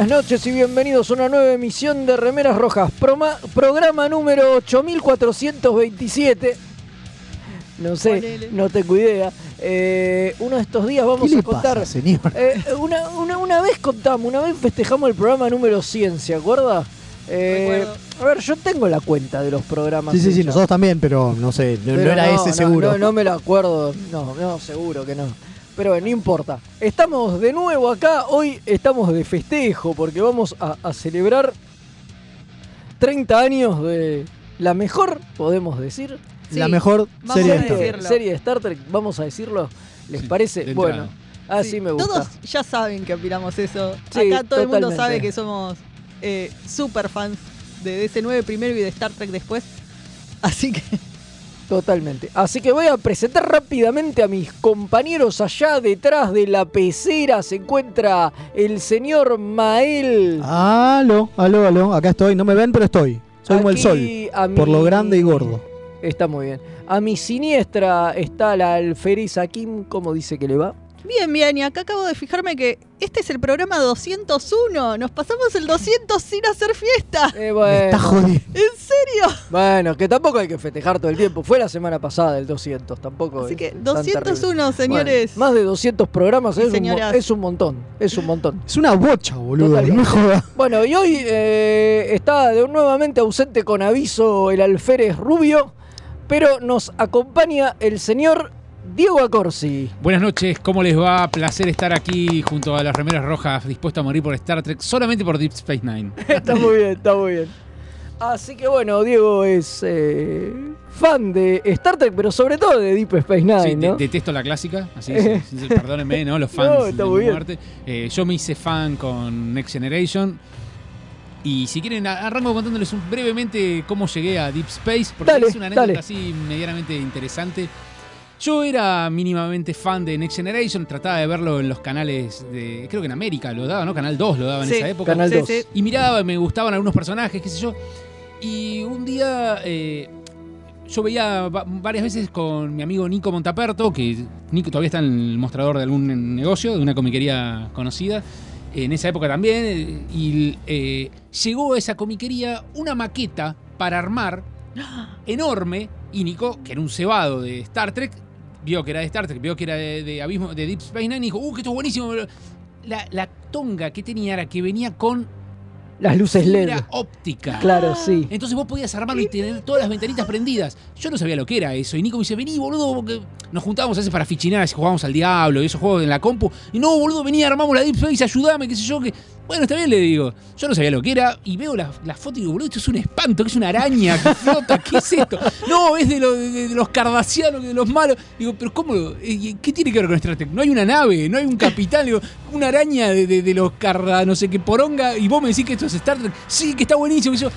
Buenas noches y bienvenidos a una nueva emisión de Remeras Rojas, Proma- programa número 8427. No sé, Ponele. no tengo idea. Eh, uno de estos días vamos ¿Qué a contar. pasa, señor? Eh, una, una- una vez contamos, una vez festejamos el programa número 100, ¿se acuerda? Eh, a ver, yo tengo la cuenta de los programas. Sí, sí, sí, hechos. nosotros también, pero no sé, no, era ese no, seguro. No, no me lo acuerdo. No, no, seguro que no. Pero bueno, no importa. Estamos de nuevo acá. Hoy estamos de festejo porque vamos a, a celebrar 30 años de la mejor, podemos decir, La mejor serie de Star Trek. decirlo. serie de Star Trek. Vamos a decirlo. ¿Les Sí, parece? Bueno, así Sí, me gusta. Todos ya saben que opinamos eso. Sí, Acá todo el mundo sabe que somos eh, super fans de DC9 primero y de Star Trek después. Así que Totalmente. Así que voy a presentar rápidamente a mis compañeros allá detrás de la pecera. Se encuentra el señor Mael. Aló, aló, aló, acá estoy. No me ven, pero estoy. Soy como el sol, por lo grande y gordo. Está muy bien. A mi siniestra está la alferiz Kim, ¿cómo dice que le va? Bien, bien, y acá acabo de fijarme que este es el programa 201. Nos pasamos el 200 sin hacer fiesta. Eh, Me está jodiendo. ¿En serio? bueno, que tampoco hay que festejar todo el tiempo. Fue la semana pasada el 200, tampoco. Así es que tan terrible. 201, señores. Bueno, más de 200 programas es un, es montón, es un montón. Es una bocha, boludo. No me jodas. Bueno, y hoy eh, está de nuevamente ausente con aviso el alférez Rubio, pero nos acompaña el señor Diego Acorsi. Buenas noches, ¿cómo les va? Placer estar aquí junto a las remeras rojas, dispuesto a morir por Star Trek, solamente por Deep Space Nine. Está muy bien, está muy bien. Así que bueno, Diego es eh, fan de Star Trek, pero sobre todo de Deep Space Nine, Sí, de- ¿no? detesto la clásica, así sí, perdónenme, ¿no? Los fans No, está de muy bien. Eh, yo me hice fan con Next Generation. Y si quieren, arranco contándoles brevemente cómo llegué a Deep Space, porque Dale, es una anécdota dale. así medianamente interesante. Yo era mínimamente fan de Next Generation, trataba de verlo en los canales de. Creo que en América lo daba, ¿no? Canal 2 lo daba en Sí, esa época. Canal Sí, 2. sí. Y miraba, me gustaban algunos personajes, qué sé yo. Y un día eh, yo veía va- varias veces con mi amigo Nico Montaperto, que Nico todavía está en el mostrador de algún negocio, de una comiquería conocida. En esa época también. eh, Y eh, llegó a esa comiquería una maqueta para armar enorme. Y Nico, que era un cebado de Star Trek, vio que era de Star Trek, vio que era de, de Abismo, de Deep Space Nine y dijo, ¡uh, que esto es buenísimo! La, la tonga que tenía era que venía con Las luces LED. óptica. Claro, sí. Entonces vos podías armarlo y tener todas las ventanitas prendidas. Yo no sabía lo que era eso. Y Nico me dice, vení, boludo, porque nos juntábamos a veces para fichinar, jugábamos al diablo y esos juegos en la compu. Y no, boludo, vení, armamos la Deep Space, ayudame, qué sé yo, que... Bueno, está bien, le digo. Yo no sabía lo que era y veo la, la foto y digo, boludo, esto es un espanto, que es una araña que flota, ¿qué es esto? No, es de, lo- de- de los cardasianos, de los malos. Digo, pero ¿cómo? Eh, ¿Qué tiene que ver con Star Trek? No hay una nave, no hay un capitán, digo, una araña de, de- de los carda, no sé qué poronga, y vos me decís que esto es Star Trek. Sí, que está buenísimo. Y yo,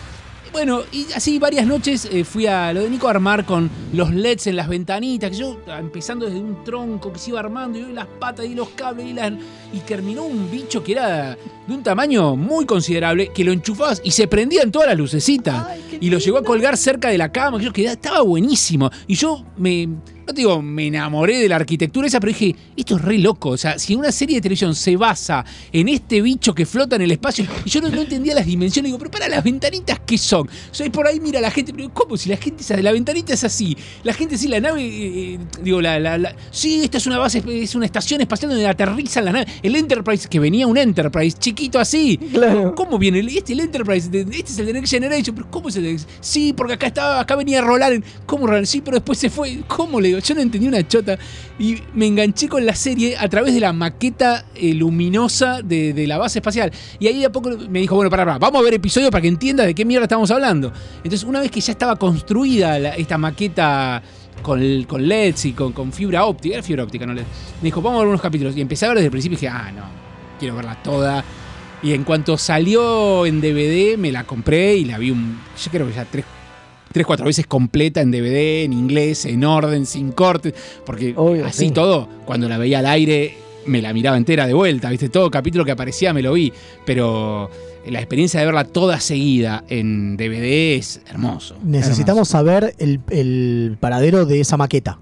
bueno, y así varias noches eh, fui a lo de Nico a armar con los LEDs en las ventanitas, que yo empezando desde un tronco que se iba armando, y las patas y los cables y las. Y terminó un bicho que era de un tamaño muy considerable, que lo enchufabas y se prendían todas las lucecitas. Ay, y lo llegó a colgar cerca de la cama, que yo quedaba, estaba buenísimo. Y yo me. No te digo, me enamoré de la arquitectura esa, pero dije, esto es re loco. O sea, si una serie de televisión se basa en este bicho que flota en el espacio, y yo no, no entendía las dimensiones, digo, pero para las ventanitas, ¿qué son? O sea, y por ahí mira la gente, pero ¿cómo? Si la gente, la ventanita es así, la gente sí, la nave, eh, eh, digo, la, la, la- sí, esta es una base, es una estación espacial donde aterrizan las naves. El Enterprise, que venía un Enterprise chiquito así. Claro. ¿Cómo viene? Este es el Enterprise, este es el de Next Generation, pero ¿cómo es el de Sí, porque acá estaba, acá venía a rolar. en- ¿Cómo rolar? Sí, pero después se fue. ¿Cómo le Yo no entendí una chota. Y me enganché con la serie a través de la maqueta eh, luminosa de, la base espacial. Y ahí de a poco me dijo, bueno, para, vamos a ver episodio para que entiendas de qué mierda estamos hablando. Entonces, una vez que ya estaba construida esta maqueta con LEDs y con, con fibra óptica, era fibra óptica, no LED, me dijo, vamos a ver unos capítulos. Y empecé a ver desde el principio y dije, ah, no, quiero verla toda. Y en cuanto salió en DVD, me la compré y la vi un. Yo creo que ya tres, tres cuatro veces completa en DVD, en inglés, en orden, sin cortes. Porque Obvio, así sí. todo, cuando la veía al aire, me la miraba entera de vuelta, ¿viste? Todo capítulo que aparecía me lo vi. Pero la experiencia de verla toda seguida en DVD es hermoso. Necesitamos saber el, el paradero de esa maqueta.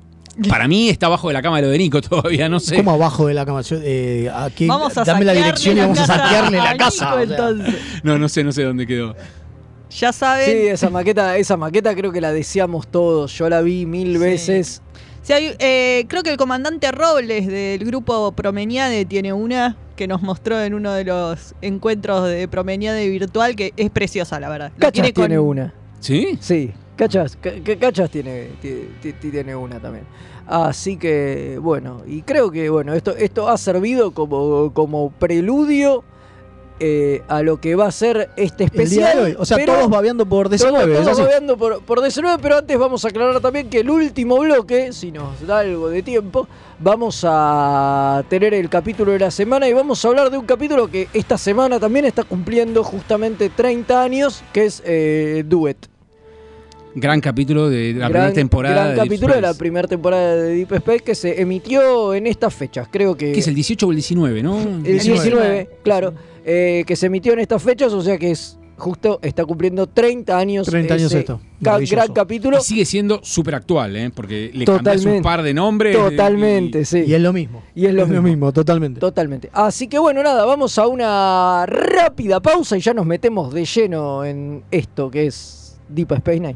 Para mí está abajo de la cama de lo de Nico todavía, no sé. ¿Cómo abajo de la cama? Yo, eh, aquí, Vamos a dame la dirección y vamos a saquearle la casa. Nico, o sea. entonces. No, no sé, no sé dónde quedó. Ya saben. Sí, esa maqueta, esa maqueta creo que la deseamos todos. Yo la vi mil Sí. veces. Hay- eh, creo que el comandante Robles del grupo Promeniade tiene una que nos mostró en uno de los encuentros de Promeniade virtual que es preciosa, la verdad. Cachas tiene, con- una. ¿Sí? Sí, Cachas, Ca- Ca- Cachas tiene, ti- ti- ti- tiene una también. Así que, bueno, y creo que bueno, esto, esto ha servido como, como preludio eh, a lo que va a ser este El especial. día de hoy. O sea, pero- todos babeando por DC9. Todos, ¿es todos babeando por, por DC9, pero antes vamos a aclarar también que el último bloque, si nos da algo de tiempo, vamos a tener el capítulo de la semana y vamos a hablar de un capítulo que esta semana también está cumpliendo justamente 30 años, que es eh, Duet. Gran capítulo de la gran, primera temporada. gran de Deep capítulo de la primera temporada de Deep Space que se emitió en estas fechas, creo que... Que es el 18 o el 19, ¿no? el 19. 19, claro, eh, que se emitió en estas fechas, o sea que es justo, está cumpliendo 30 años 30 años esto. ca- gran capítulo. Y sigue siendo súper actual, ¿eh? Porque le cambias un Totalmente. par de nombres. Totalmente, y- sí. Y es lo mismo. Y es lo mismo. totalmente. Totalmente. Así que bueno, nada, vamos a una rápida pausa y ya nos metemos de lleno en esto que es Deep Space Nine.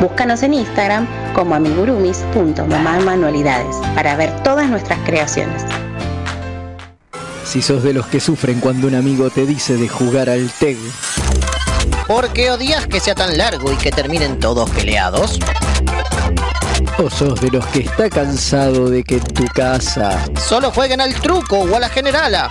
Búscanos en Instagram como amigurumis.mamamanualidades para ver todas nuestras creaciones. Si sos de los que sufren cuando un amigo te dice de jugar al TEG, ¿Por qué odias que sea tan largo y que terminen todos peleados? o sos de los que está cansado de que en tu casa Solo jueguen al truco o a la generala.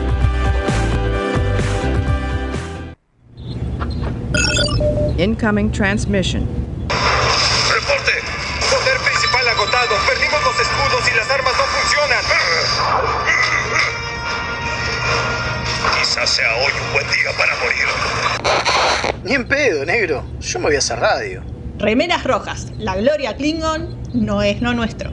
Incoming transmission. Reporte. Poder principal agotado. Perdimos los escudos y las armas no funcionan. Quizás sea hoy un buen día para morir. Ni en pedo, negro. Yo me voy a hacer radio. Remeras rojas. La gloria Klingon no es no nuestro.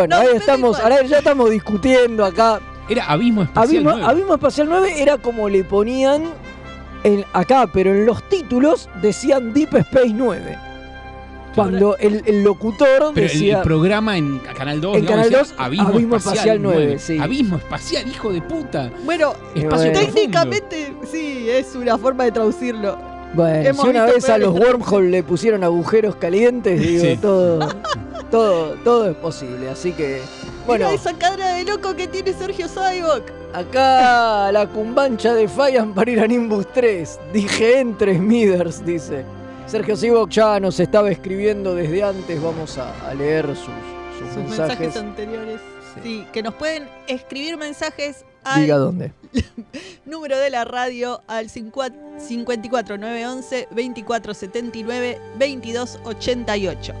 Bueno, No, ahí estamos, ahora ya estamos discutiendo acá. Era Abismo Espacial Abismo, 9. Abismo Espacial 9 era como le ponían en- acá, pero en los títulos decían Deep Space 9. Cuando el, el locutor Pero el- decía... el, programa en Canal 2, En digamos, Canal decía 2, Abismo Espacial 9, sí. Abismo Espacial, hijo de puta. Bueno, bueno. técnicamente sí, es una forma de traducirlo. Bueno, Hemos si una vez a los peores wormhole le pusieron agujeros calientes, digo, Sí. todo, todo, todo es posible. Así que, bueno, Mira esa cara de loco que tiene Sergio Saibok. acá la cumbancha de Fallan para ir a Nimbus 3. Dije entre Smithers, dice. Sergio Sivok ya nos estaba escribiendo desde antes, vamos a, a leer sus, sus Sus mensajes. mensajes anteriores. Sí, que nos pueden escribir mensajes al Diga dónde. número de la radio al 54 911 2479 2288.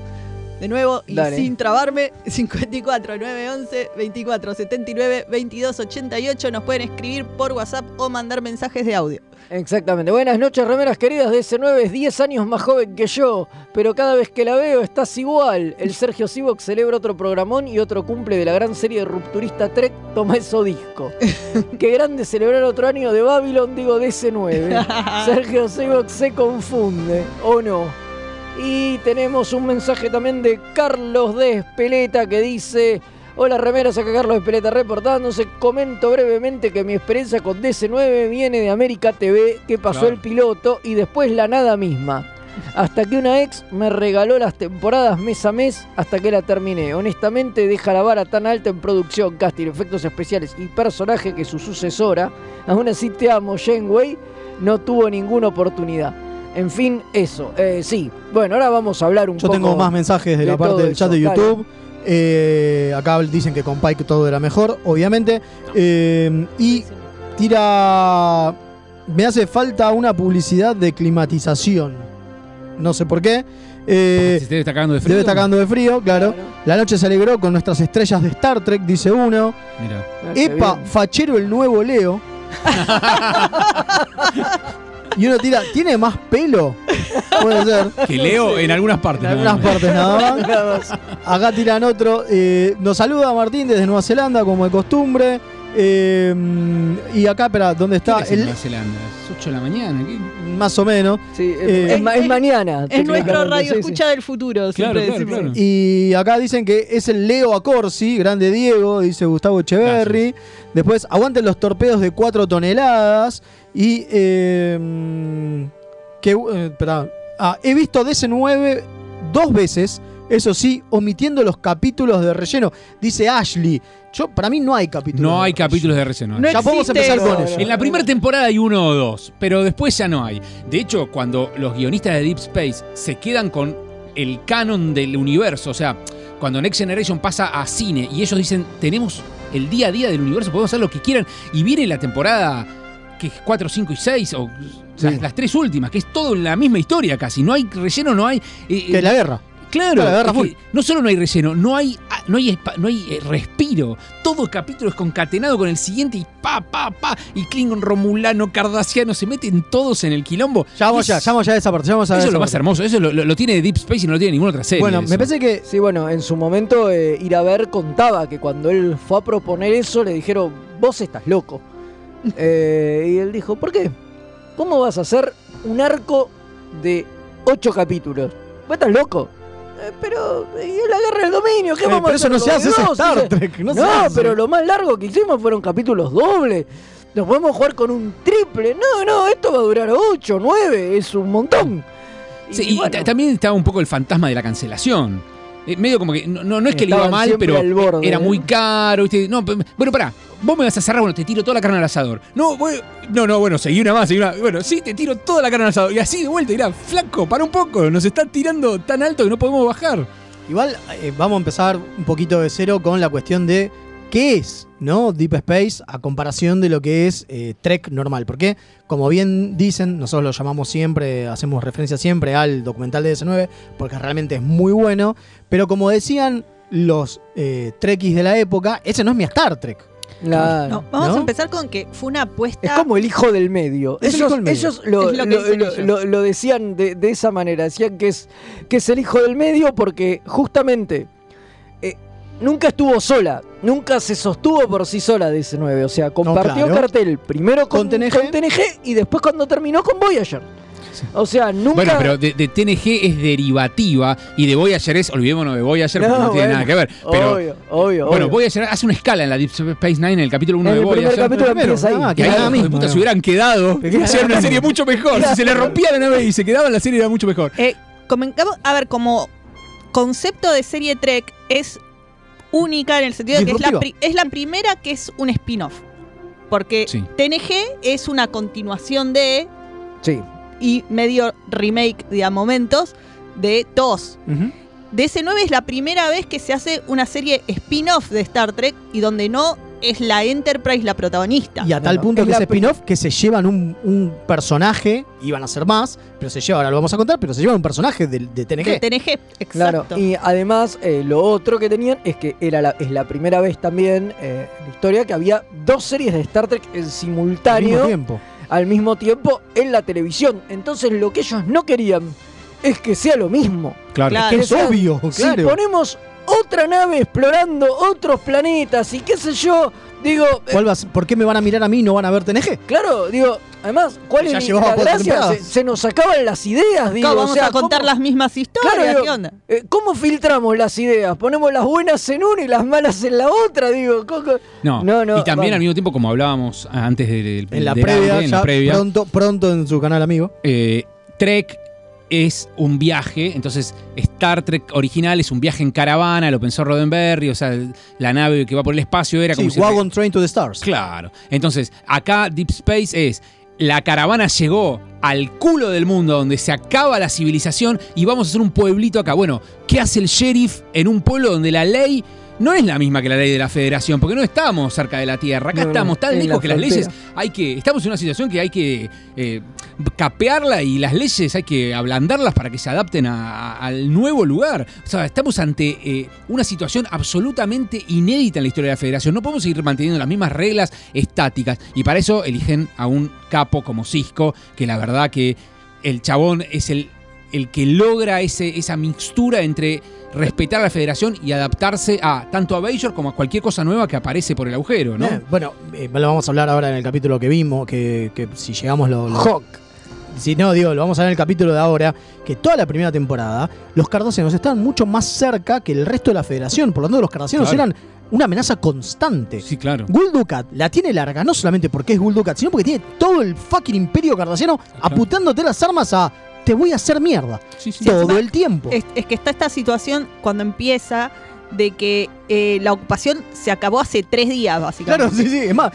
De nuevo, y Dale. sin trabarme, 54 911 2479 2288 nos pueden escribir por WhatsApp o mandar mensajes de audio. Exactamente. Buenas noches, remeras queridas. De S9 es 10 años más joven que yo, pero cada vez que la veo estás igual. El Sergio Sivok celebra otro programón y otro cumple de la gran serie de rupturista Trek. Toma eso disco. Qué grande celebrar otro año de Babylon, digo de S9. Sergio Sivok se confunde, ¿o no? Y tenemos un mensaje también de Carlos de Espeleta que dice... Hola remeras, acá Carlos Espeleta reportándose. Comento brevemente que mi experiencia con DC9 viene de América TV, que pasó Claro. el piloto y después la nada misma. Hasta que una ex me regaló las temporadas mes a mes hasta que la terminé. Honestamente deja la vara tan alta en producción, casting, efectos especiales y personaje que su sucesora, aún así te amo Janeway, no tuvo ninguna oportunidad. En fin, eso. Eh, sí. Bueno, ahora vamos a hablar un Yo poco. tengo más mensajes de, la parte del chat de eso. YouTube. Eh, acá dicen que con Pike todo era mejor, obviamente. Eh, y tira. Me hace falta una publicidad de climatización. No sé por qué. Eh, Se debe estar cagando de frío. Debe estar cagando de frío, claro. La noche se alegró con nuestras estrellas de Star Trek, dice uno. Mira. Ah, Epa, fachero el nuevo Leo. y uno tira, ¿tiene más pelo? Puede ser. Que leo en algunas partes. En nada algunas más. partes nada más. Acá tiran otro. eh, nos saluda Martín desde Nueva Zelanda, como de costumbre. Eh, y acá, espera, ¿dónde ¿Qué está? El- Nueva Zelanda? Es 8 de la mañana. ¿qué? más o menos. Sí, Eh, es, ma- es mañana. Es nuestro radio sí, sí. escucha del futuro, siempre claro, decimos. claro. Y acá dicen que es el Leo Acorsi, grande Diego, dice Gustavo Echeverry. Después, aguanten los torpedos de 4 toneladas. Y. Eh, que, eh, espera. Ah, he visto DC9 dos veces Eso sí, omitiendo los capítulos de relleno. Dice Ashley. Yo, para mí no hay capítulos. No de hay relleno. capítulos de relleno. No Ya podemos empezar con eso. En la primera temporada hay uno o dos, pero después ya no hay. De hecho, cuando los guionistas de Deep Space se quedan con el canon del universo, o sea, cuando Next Generation pasa a cine y ellos dicen, tenemos el día a día del universo, podemos hacer lo que quieran, y viene la temporada que es 4, 5 y 6, o las, las tres últimas, que es todo la misma historia casi, no hay relleno, no hay... eh, Que la guerra. Claro, La guerra es que full. no solo no hay relleno, no hay, ah, no hay, no hay eh, respiro. Todo capítulo es concatenado con el siguiente y pa, pa, pa. Y Klingon, Romulano, Cardassiano se meten todos en el quilombo. Ya vamos ya, ya vamos ya a esa parte. Ya vamos a ver Eso es lo más parte. hermoso. Eso lo, lo- lo tiene Deep Space y no lo tiene ninguna otra serie. Bueno, eso. me parece que. Sí, bueno, en su momento eh, Iraber contaba que cuando él fue a proponer eso le dijeron, vos estás loco. Eh, y él dijo, ¿por qué? ¿Cómo vas a hacer un arco de ocho capítulos? ¿Vos estás loco? "Eh, pero y es la guerra del dominio, ¿qué Eh, vamos pero a eso hacer no se hace, eso es dos?" Star Trek, no No, hace. pero lo más largo que hicimos fueron capítulos dobles. Nos podemos jugar con un triple. No, no, esto va a durar ocho, nueve, es un montón. Sí, y ta- también estaba un poco el fantasma de la cancelación. Eh, medio como que no, no, no es que le iba mal, pero borde, era ¿eh? muy caro. ¿viste? No, bueno, pará, vos me vas a cerrar, bueno, te tiro toda la carne al asador. No, no, no, bueno, seguí una más, seguí una. Bueno, sí, te tiro toda la carne al asador. Y así de vuelta, dirá, flaco, para un poco, nos están tirando tan alto que no podemos bajar. Igual eh, vamos a empezar un poquito de cero con la cuestión de qué es, ¿no? Deep Space a comparación de lo que es eh, Trek normal. Porque, como bien dicen, nosotros lo llamamos siempre, hacemos referencia siempre al documental de DS9, porque realmente es muy bueno. Pero como decían los eh, Trekkies de la época, ese no es mi Star Trek. Claro. No, vamos ¿No? a empezar con que fue una apuesta. Es como el hijo del medio. Es ellos medio. lo, lo ellos. decían de, de esa manera. Decían que es, que es el hijo del medio porque justamente nunca estuvo sola. Nunca se sostuvo por sí sola DC9. O sea, compartió claro. cartel primero con, Con TNG. con TNG y después cuando terminó con Voyager. O sea, nunca. Bueno, pero de, de TNG es derivativa y de Voyager es, olvidémonos de Voyager porque No, no tiene bueno, nada que ver. Pero, obvio, obvio. bueno, obvio. Voyager hace una escala en la Deep Space Nine en el capítulo 1 En de el Voyager. capítulo Primero, empieza ahí. nada, Que que ahí nada de mismo, puta ¿no? se hubieran quedado. Que queda Hicieron una serie mucho mejor. Si se le rompía la nave y se quedaban, la serie era mucho mejor. Eh, a ver, como concepto de serie Trek es única en el sentido de que es la, Disruptiva. pri- es la primera que es un spin-off. Porque Sí. TNG es una continuación de Sí. y medio remake de a momentos de TOS. Ujú. DC9 es la primera vez que se hace una serie spin-off de Star Trek y donde no es la Enterprise la protagonista. Y a tal Bueno, punto es que la es spin-off que se llevan un, un personaje, iban a ser más, pero se llevan, ahora lo vamos a contar, pero se llevan un personaje de, de TNG. De TNG, Claro, exacto. y además eh, lo otro que tenían es que era la, es la primera vez también eh, en la historia que había dos series de Star Trek en al simultáneo mismo tiempo. al mismo tiempo en la televisión. Entonces lo que ellos no querían es que sea lo mismo. Claro. Claro. Que Es obvio, Si claro. ponemos otra nave explorando otros planetas y qué sé yo, digo, eh, ¿Cuál va a ser- ¿Por qué me van a mirar a mí y no van a ver TNG? claro, digo, además, ¿cuál Ya es la gracia? Se, nos sacaban las ideas, digo. O vamos sea, a contar ¿cómo- las mismas historias. Claro, digo, ¿Qué onda? eh, ¿Cómo filtramos las ideas? ¿Ponemos las buenas en una y las malas en la otra? Digo, Coco. No, No, no, y también vamos. al mismo tiempo, como hablábamos antes del En la previa, en la previa, pronto, pronto en su canal amigo. eh, Trek es un viaje, entonces Star Trek original es un viaje en caravana, lo pensó Roddenberry, o sea, la nave que va por el espacio era Sí, como si... Wagon Train to the Stars. Claro. Entonces, acá Deep Space es. La caravana llegó al culo del mundo donde se acaba la civilización y vamos a hacer un pueblito acá. Bueno, ¿qué hace el sheriff en un pueblo donde la ley no es la misma que la ley de la federación? Porque no estamos cerca de la Tierra. Acá No, estamos tan lejos la que las leyes hay que. Estamos en una situación que hay que eh, capearla y las leyes hay que ablandarlas para que se adapten a- a- al nuevo lugar. O sea, estamos ante eh, una situación absolutamente inédita en la historia de la federación. No podemos seguir manteniendo las mismas reglas estáticas. Y para eso eligen a un capo como Cisco, que la verdad que el chabón es el, el que logra ese, esa mixtura entre respetar a la federación y adaptarse a tanto a Bajor como a cualquier cosa nueva que aparece por el agujero, ¿no? Eh, bueno, eh, lo vamos a hablar ahora en el capítulo que vimos, que, que si llegamos lo... lo- Hawk. Si no, digo, lo vamos a ver en el capítulo de ahora, que toda la primera temporada, los cardasianos estaban mucho más cerca que el resto de la federación. Por lo tanto, los cardasianos Claro. eran una amenaza constante. Sí, claro. Gul Dukat la tiene larga, no solamente porque es Gul Dukat, sino porque tiene todo el fucking imperio cardasiano apuntándote las armas a te voy a hacer mierda. Todo el tiempo. Es, es que está esta situación cuando empieza de que eh, la ocupación se acabó hace tres días, básicamente. Claro, sí, sí. Es más,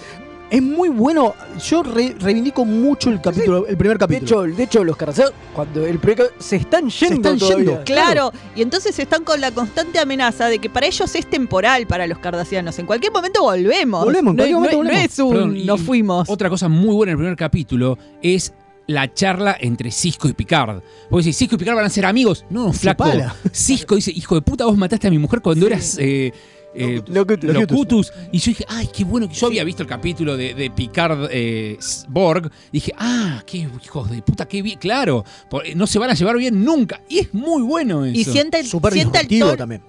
es muy bueno. Yo re- reivindico mucho el capítulo, el primer De capítulo. hecho, de hecho los carceros, cuando el primer se están yendo están todavía. yendo. Claro, y entonces están con la constante amenaza de que para ellos es temporal para los cardasianos. En cualquier momento volvemos. Volvemos, en no, cualquier no- momento no volvemos. es un Perdón, y nos fuimos. Otra cosa muy buena en el primer capítulo es la charla entre Cisco y Picard. Porque si Cisco y Picard van a ser amigos, no, flaco. Cisco dice, hijo de puta, vos mataste a mi mujer cuando eras eh, eh, Locutus. Locutus. Y yo dije, ay, qué bueno que yo había visto el capítulo de, de Picard eh, Borg. Dije, ah, qué hijos de puta, qué bien, claro. por- eh, no se van a llevar bien nunca. Y es muy bueno eso. Y sienta el, sienta el tono- también.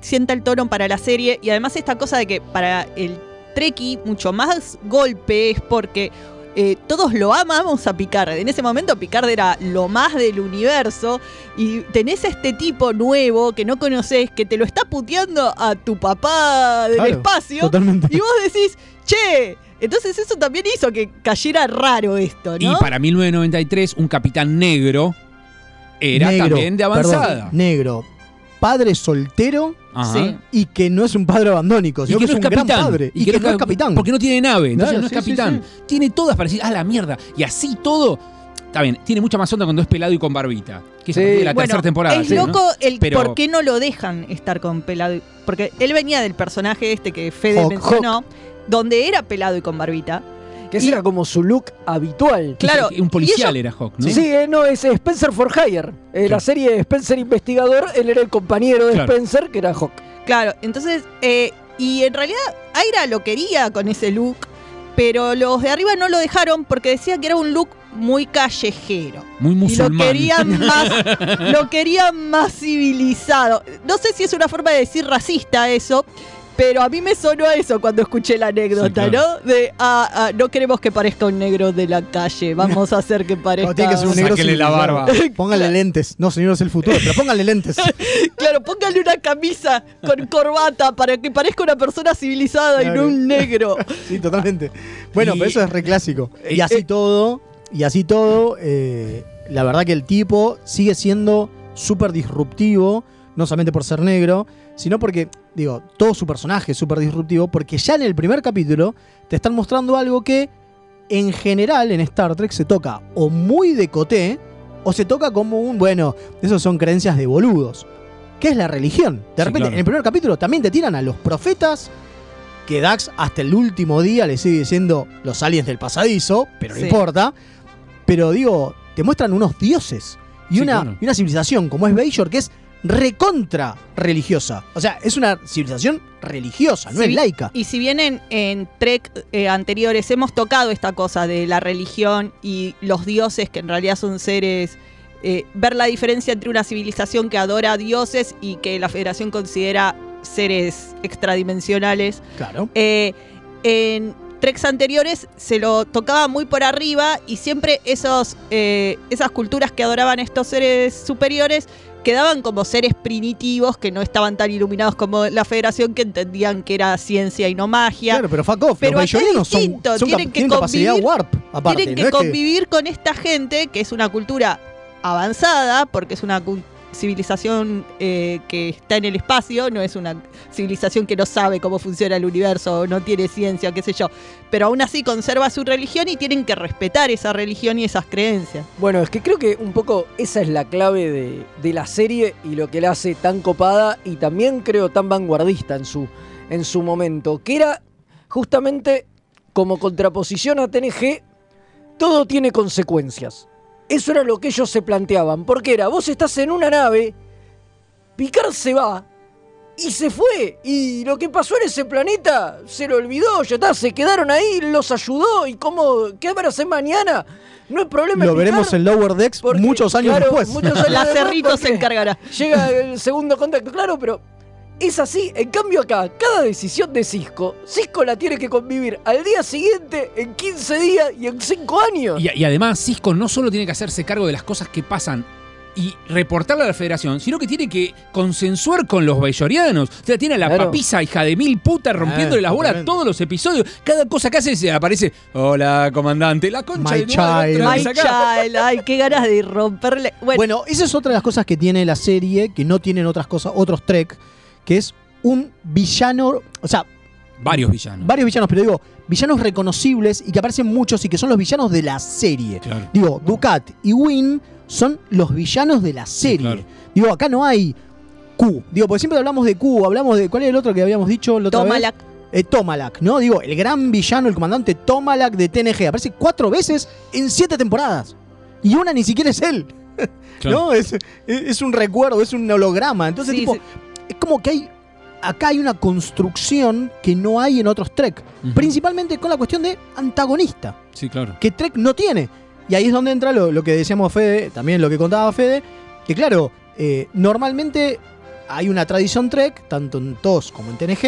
sienta el tono para la serie. Y además esta cosa de que para el Treki mucho más golpe es porque eh, todos lo amamos a Picard. En ese momento Picard era lo más del universo. Y tenés a este tipo nuevo que no conoces, que te lo está puteando a tu papá del Claro, espacio. Totalmente. Y vos decís, che. Entonces eso también hizo que cayera raro esto, Y ¿no? para 1993, un capitán negro era Negro, también de avanzada. perdón, negro. Padre soltero Ajá. Y que no es un padre abandónico, Y sino que que, no es un gran capitán. padre. Y, que, no es capitán. Porque no tiene nave, entonces Claro, no es sí, sí, capitán. Tiene todas parecidas. Ah, la mierda. Y así todo. Está bien, tiene mucha más onda cuando es pelado y con barbita. Que es de la Bueno, tercera temporada. Es sí, ¿no? loco el Pero- por qué no lo dejan estar con pelado. y- Porque él venía del personaje este que Fede Hawk, mencionó, donde era pelado y con barbita. Que ese Y- era como su look habitual. Claro, Un policial era Hawk, ¿no? Sí, eh, no, es Spencer for Hire. Eh, La serie de Spencer Investigador, él era el compañero de Claro. Spencer, que era Hawk. Claro, entonces, eh, y en realidad Aira lo quería con ese look, pero los de arriba no lo dejaron porque decían que era un look muy callejero. Muy Y lo musulmán. querían más, lo querían más civilizado. No sé si es una forma de decir racista eso, pero a mí me sonó a eso cuando escuché la anécdota, Sí, claro. ¿no? De, ah, ah, no queremos que parezca un negro de la calle, vamos a hacer que parezca... No, tiene que ser un negro Sáquele la civilizado. barba. Póngale lentes. No, señor, es el futuro, pero póngale lentes. Claro, póngale una camisa con corbata para que parezca una persona civilizada y no un negro. Sí, totalmente. Bueno, Y- pero eso es re clásico. Y Eh, así eh. todo, y así todo, eh, la verdad que el tipo sigue siendo súper disruptivo, no solamente por ser negro, sino porque, digo, todo su personaje es súper disruptivo, porque ya en el primer capítulo te están mostrando algo que en general en Star Trek se toca o muy de coté, o se toca como un, bueno, esos son creencias de boludos. ¿Qué es la religión? De Sí, repente, claro. en el primer capítulo también te tiran a los profetas, que Dax hasta el último día le sigue diciendo los aliens del pasadizo, pero no Sí. importa. Pero digo, te muestran unos dioses y, Sí, una, claro. y una civilización como es Bajor, que es recontra religiosa. O sea, es una civilización religiosa, no Si es laica. Y si bien en, en Trek eh, anteriores hemos tocado esta cosa de la religión y los dioses, que en realidad son seres. eh, ver la diferencia entre una civilización que adora a dioses y que la Federación considera seres extradimensionales. Claro. Eh, en treks anteriores se lo tocaba muy por arriba y siempre esos, eh, esas culturas que adoraban estos seres superiores quedaban como seres primitivos que no estaban tan iluminados como la federación que entendían que era ciencia y no magia. Claro, pero fuck off, Pero los son, son tienen que tienen convivir- warp, aparte. Tienen que no convivir con esta gente, que es una cultura avanzada, porque es una cu- civilización eh, que está en el espacio, no es una civilización que no sabe cómo funciona el universo, no tiene ciencia, qué sé yo. Pero aún así conserva su religión y tienen que respetar esa religión y esas creencias. Bueno, es que creo que un poco esa es la clave de, de la serie y lo que la hace tan copada y también creo tan vanguardista en su, en su momento, que era justamente como contraposición a TNG, todo tiene consecuencias. Eso era lo que ellos se planteaban, porque era, vos estás en una nave, Picard se va y se fue, y lo que pasó en ese planeta se lo olvidó, ya está, se quedaron ahí, los ayudó, y cómo, ¿qué van a hacer mañana? No hay problema. Lo Picard, veremos en Lower Decks porque, muchos años claro, después. muchos años La después, Cerrito se encargará. Llega el segundo contacto, claro, pero es así. En cambio acá, cada decisión de Cisco, Cisco la tiene que convivir al día siguiente, en 15 días y en 5 años. Y, y además, Cisco no solo tiene que hacerse cargo de las cosas que pasan y reportarle a la federación, sino que tiene que consensuar con los bellorianos. O sea, tiene a la Claro. papisa hija de mil putas rompiéndole Eh, las bolas totalmente. todos los episodios. Cada cosa que hace se aparece, hola comandante, la concha My de child. My vez acá". child, ay, qué ganas de romperle. Bueno, Bueno, esa es otra de las cosas que tiene la serie, que no tienen otras cosas, otros Trek, que es un villano, o sea, Varios villanos. varios villanos, pero digo, villanos reconocibles y que aparecen muchos y que son los villanos de la serie. Claro. Digo, Ducat y Win son los villanos de la serie. claro. Digo, acá no hay Q. Digo, porque siempre hablamos de Q, hablamos de. ¿Cuál es el otro que habíamos dicho? La otra vez? Tomalak. Eh, Tomalak, ¿no? Digo, el gran villano, el comandante Tomalak de TNG. Aparece cuatro veces en siete temporadas. Y una ni siquiera es él. Claro. ¿No? Es, es- es un recuerdo, es un holograma. Entonces, Sí, tipo, sí. Es como que hay. Acá hay una construcción que no hay en otros Trek. Principalmente con la cuestión de antagonista Sí, claro. que Trek no tiene. Y ahí es donde entra lo, lo que decíamos Fede, también lo que contaba Fede, que claro, eh, normalmente hay una tradición Trek, tanto en TOS como en TNG,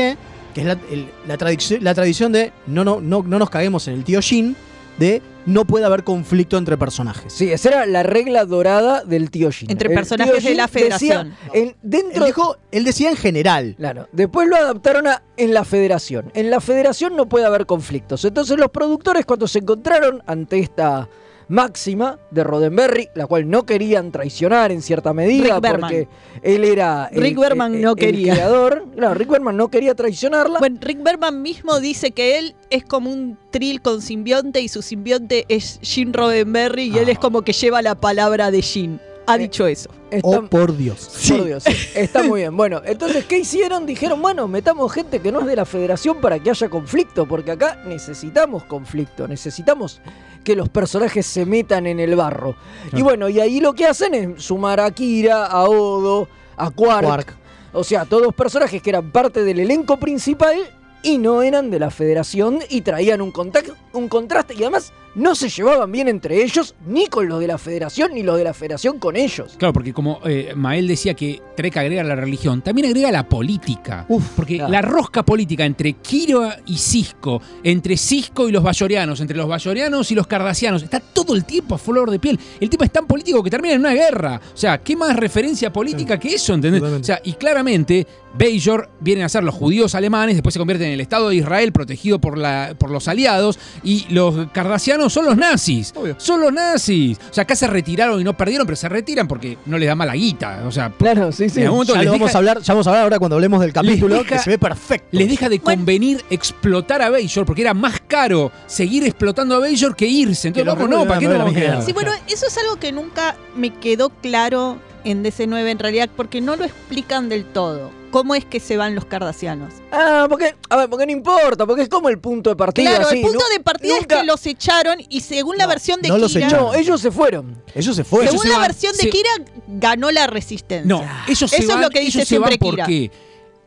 que es la, el- la, tradic- la tradición de no, no, no, no nos caguemos en el tío Shin, de no puede haber conflicto entre personajes. Sí, esa era la regla dorada del tío Shin. Entre El personajes tío de la decía federación. en- dentro Él, dijo, él decía en general. Claro. Después lo adaptaron a en la federación. En la federación no puede haber conflictos. Entonces los productores cuando se encontraron ante esta máxima de Roddenberry, la cual no querían traicionar en cierta medida Rick porque él era el- Rick Berman el- no el quería. creador. Claro, Rick Berman no quería traicionarla. Bueno, Rick Berman mismo dice que él es como un trill con simbionte y su simbionte es Gene Roddenberry y él Ah. es como que lleva la palabra de Gene. Ha dicho eso. Está- Oh, por Dios. Por Dios, sí, está muy bien. Bueno, entonces, ¿qué hicieron? Dijeron, bueno, metamos gente que no es de la federación para que haya conflicto, porque acá necesitamos conflicto, necesitamos que los personajes se metan en el barro. Y bueno, y ahí lo que hacen es sumar a Kira, a Odo, a Quark. Quark. O sea, todos personajes que eran parte del elenco principal y no eran de la federación y traían un, contact- un contraste y además no se llevaban bien entre ellos, ni con los de la federación, ni los de la federación con ellos. Claro, porque como eh, Mael decía que Trek agrega la religión, también agrega la política. porque claro. la rosca política entre Kira y Cisco, entre Cisco y los bayorianos, entre los bayorianos y los cardasianos, está todo el tiempo a flor de piel. El tipo es tan político que termina en una guerra. O sea, ¿qué más referencia política que eso? ¿Entendés? O sea, y claramente Bajor vienen a ser los judíos alemanes, después se convierten en el Estado de Israel protegido por, la, por los aliados, y los cardasianos son los nazis. Son los nazis. O sea, acá se retiraron y no perdieron, pero se retiran porque no les da mala guita. O sea, Claro, sí, sí. en algún momento Ya les vamos deja- a hablar, ya vamos a hablar ahora cuando hablemos del capítulo, deja- que se ve perfecto. les deja de convenir explotar a Bajor porque era más caro seguir explotando a Bajor que irse. Entonces, vamos, no, ¿para qué no vamos a. Sí, bueno, eso es algo que nunca me quedó claro en DC9 en realidad, porque no lo explican del todo. ¿Cómo es que se van los cardasianos? Ah, porque, a ver, porque no importa, porque es como el punto de partida. Claro, así, el punto de partida nunca- es que los echaron y según la versión de no los Kira, echaron. No, ellos se fueron. Ellos se fueron. según se la van- versión de se- Kira ganó la resistencia. No, ellos se Eso van, es lo que dice ellos se van siempre Kira. porque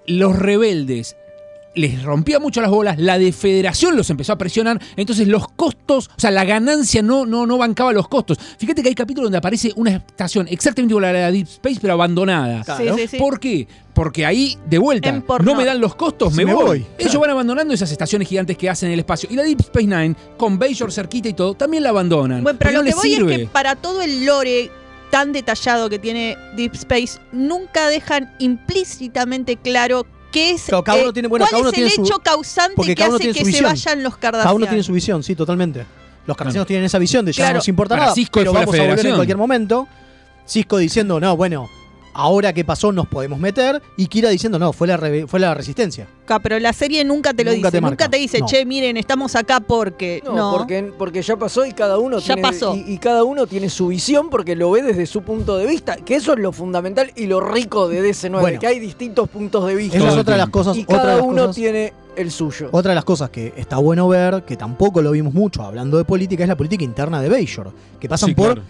los rebeldes les rompía mucho las bolas, la de Federación los empezó a presionar, entonces los costos, o sea, la ganancia no, no, no bancaba los costos. Fíjate que hay capítulos donde aparece una estación exactamente igual a la de Deep Space, pero abandonada. Sí, sí, sí. ¿Por qué? Porque ahí, de vuelta, no me dan los costos, me, Me voy. voy, Ellos van abandonando esas estaciones gigantes que hacen en el espacio. Y la Deep Space Nine, con Bajor cerquita y todo, también la abandonan. Bueno, pero lo no que les voy sirve. es que para todo el lore tan detallado que tiene Deep Space, nunca dejan implícitamente claro qué es, Claro, cada eh, uno tiene- bueno, cuál cada uno es tiene el su- hecho causante porque que cada uno hace tiene que su se visión. vayan los Cardassianos. Cada uno tiene su visión, sí, totalmente. Los cardassianos tienen esa visión de ya Claro. no nos importa Para nada, Cisco pero vamos a volver en cualquier momento. Cisco diciendo, no, bueno, ahora que pasó nos podemos meter. Y Kira diciendo, no, fue la, fue la resistencia. Acá, pero la serie nunca te lo Nunca dice. te nunca te dice, No. che, miren, estamos acá porque. No, No, Porque, porque ya pasó y cada uno Ya tiene pasó. Y, y cada uno tiene su visión porque lo ve desde su punto de vista, que eso es lo fundamental y lo rico de DC9, Bueno. que hay distintos puntos de vista. Esa es otra de las cosas. y otra de cada las uno cosas- tiene el suyo. Otra de las cosas que está bueno ver, que tampoco lo vimos mucho hablando de política, es la política interna de Bajor, que pasan Sí, por claro.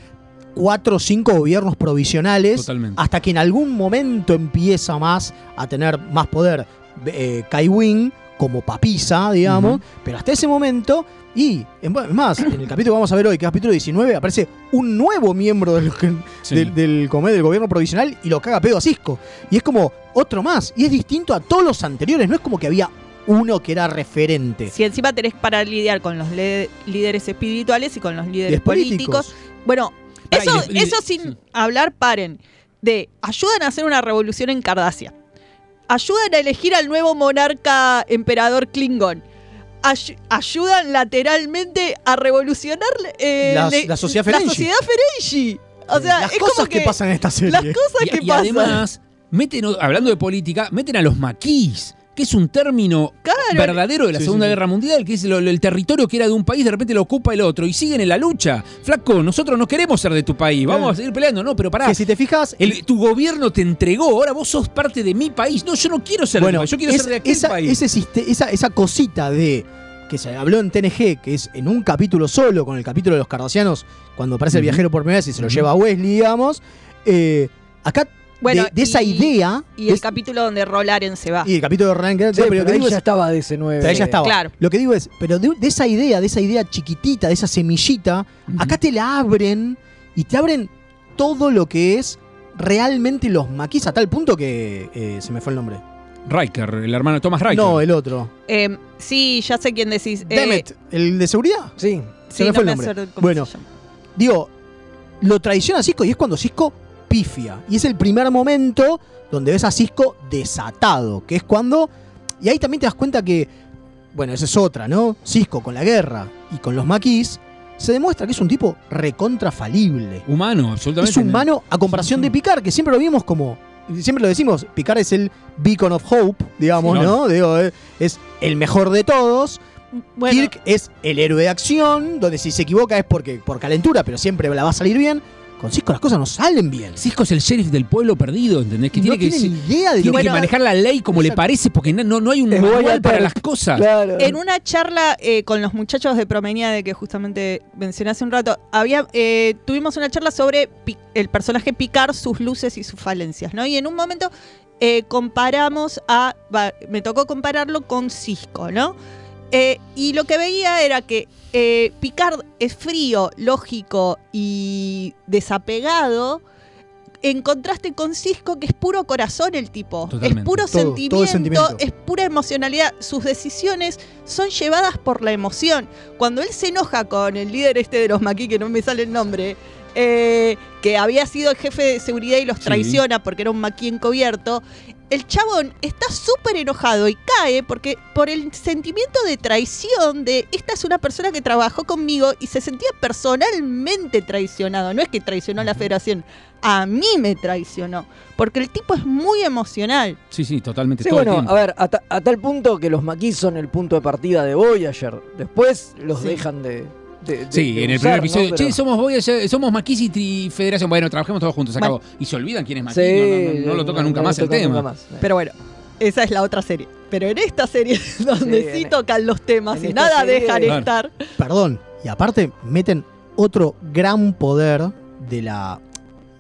Cuatro o cinco gobiernos provisionales Totalmente. hasta que en algún momento empieza más a tener más poder eh, Kai Wing como papisa, digamos, pero hasta ese momento y es más, en el capítulo que vamos a ver hoy, que es capítulo 19, aparece un nuevo miembro del, Sí. del, del, del gobierno provisional y lo caga pedo a Cisco. Y es como otro más, y es distinto a todos los anteriores, no es como que había uno que era referente. Si encima tenés para lidiar con los líderes espirituales y con los líderes políticos. políticos. Bueno, Eso, y eso sin hablar, paren. De ayudan a hacer una revolución en Cardasia. Ayudan a elegir al nuevo monarca emperador Klingon. Ay- ayudan lateralmente a revolucionar eh, La- le- la sociedad La Ferengi. sociedad Ferengi. O sea, Las es cosas como que pasan en esta serie. Las cosas Y, que y pasan. además, meten, hablando de política, meten a los maquis, que es un término verdadero de la Sí, Segunda sí, sí. Guerra Mundial, que es lo- lo- el territorio que era de un país, de repente lo ocupa el otro, y siguen en la lucha. Flaco, nosotros no queremos ser de tu país, vamos a seguir peleando. No, pero pará. Que si te fijas, el- tu gobierno te entregó, ahora vos sos parte de mi país. No, yo no quiero ser de tu bueno, país, yo quiero es- ser de aquel esa, país. ese esa, esa cosita de que se habló en TNG, que es en un capítulo solo, con el capítulo de los cardasianos, cuando aparece el viajero por primera vez y se lo lleva a Wesley, digamos. eh, acá, Bueno, de, de esa idea. Y el capítulo donde Rolaren se va. y el capítulo de Gert- Sí, pero pero lo que ahí digo ya es- estaba de ese 9. pero ahí ya estaba. Claro. Lo que digo es, pero de, de esa idea, de esa idea chiquitita, de esa semillita, acá te la abren y te abren todo lo que es realmente los maquis a tal punto que eh, se me fue el nombre. Riker, el hermano de Thomas Riker. No, el otro. Eh, sí, ya sé quién decís. Eh, Demet, el de seguridad. Sí. Se sí, me no fue el nombre. Bueno, digo, lo traiciona a Cisco y es cuando Cisco pifia. Y es el primer momento donde ves a Cisco desatado, que es cuando... Y ahí también te das cuenta que, bueno, esa es otra, ¿no? Cisco con la guerra y con los maquis, se demuestra que es un tipo recontra falible. Humano, absolutamente. Es humano a comparación de Picard, que siempre lo vimos como. Siempre lo decimos, Picard es el beacon of hope, digamos, Sí, ¿no? Digo, eh, es el mejor de todos. Bueno. Kirk es el héroe de acción, donde si se equivoca es porque por calentura, pero siempre la va a salir bien. Con Cisco las cosas no salen bien. Cisco es el sheriff del pueblo perdido, ¿entendés? Que No tiene que, tiene idea de lo tiene que- que manejar la ley como le parece, porque no, no, no hay un manual para las cosas. Claro. En una charla eh, con los muchachos de Promeniade que justamente mencioné hace un rato, había, eh, tuvimos una charla sobre el personaje Picard, sus luces y sus falencias, ¿no? Y en un momento eh, comparamos a, me tocó compararlo con Cisco, ¿no? Eh, y lo que veía era que eh, Picard es frío, lógico y desapegado. En contraste con Cisco, que es puro corazón el tipo. Totalmente. Es puro Todo, sentimiento, es sentimiento. es pura emocionalidad. Sus decisiones son llevadas por la emoción. Cuando él se enoja con el líder este de los maquis, que no me sale el nombre, eh, que había sido el jefe de seguridad y los Sí. traiciona porque era un maquis encubierto, el chabón está súper enojado y cae porque por el sentimiento de traición de esta es una persona que trabajó conmigo y se sentía personalmente traicionado. No es que traicionó a la federación, a mí me traicionó. Porque el tipo es muy emocional. Sí, sí, totalmente. Sí, todo el bueno, a ver, a, ta- a tal punto que los maquis son el punto de partida de Voyager. Después los Sí. dejan de. De- de- Sí, de en el primer ¿no? episodio, Pero- che, somos Voyager, somos Maquis y Tri- Federación. Bueno, trabajemos todos juntos, se acabó. Y se olvidan quién es Maquis, Sí, no, no, no, no lo tocan nunca más el tocan tema. más. Pero bueno, esa es la otra serie. Pero en esta serie donde sí, en- tocan los temas en y nada serie- dejan Claro. estar. Perdón. Y aparte, meten otro gran poder de la.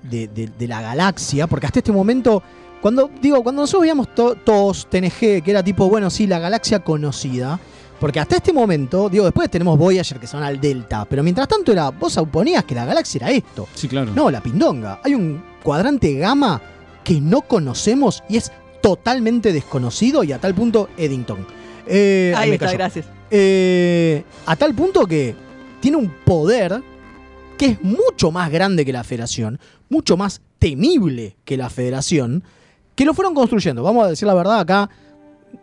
De, de- de la galaxia. Porque hasta este momento. Cuando. Digo, cuando nosotros veíamos to- todos TNG, que era tipo, bueno, sí, la galaxia conocida. Porque hasta este momento, digo, después tenemos Voyager que son al Delta. Pero mientras tanto era. Vos suponías que la galaxia era esto. Sí, claro. No, la pindonga. Hay un cuadrante gamma que no conocemos y es totalmente desconocido y a tal punto Eddington. Eh, Ahí está, gracias. Eh, a tal punto que tiene un poder que es mucho más grande que la federación, mucho más temible que la federación, que lo fueron construyendo. Vamos a decir la verdad acá.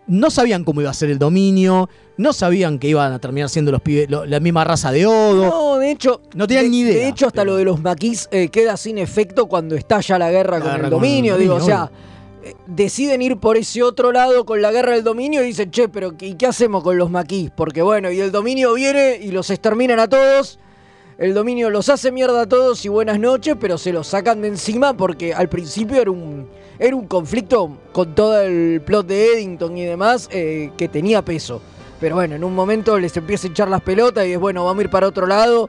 No sabían cómo iba a ser el dominio, no sabían que iban a terminar siendo los pibes, lo- la misma raza de Odo. No, de hecho. No tenían de, ni idea, De hecho, hasta lo de los maquis eh, queda sin efecto cuando estalla la guerra La con guerra el con el dominio. Digo, o sea, eh, deciden ir por ese otro lado con la guerra del dominio y dicen, che, pero ¿y qué hacemos con los maquis? Porque bueno, y el dominio viene y los exterminan a todos. El dominio los hace mierda a todos y buenas noches, pero se los sacan de encima porque al principio era un, era un conflicto con todo el plot de Eddington y demás eh, que tenía peso. Pero bueno, en un momento les empieza a echar las pelotas y es bueno, vamos a ir para otro lado.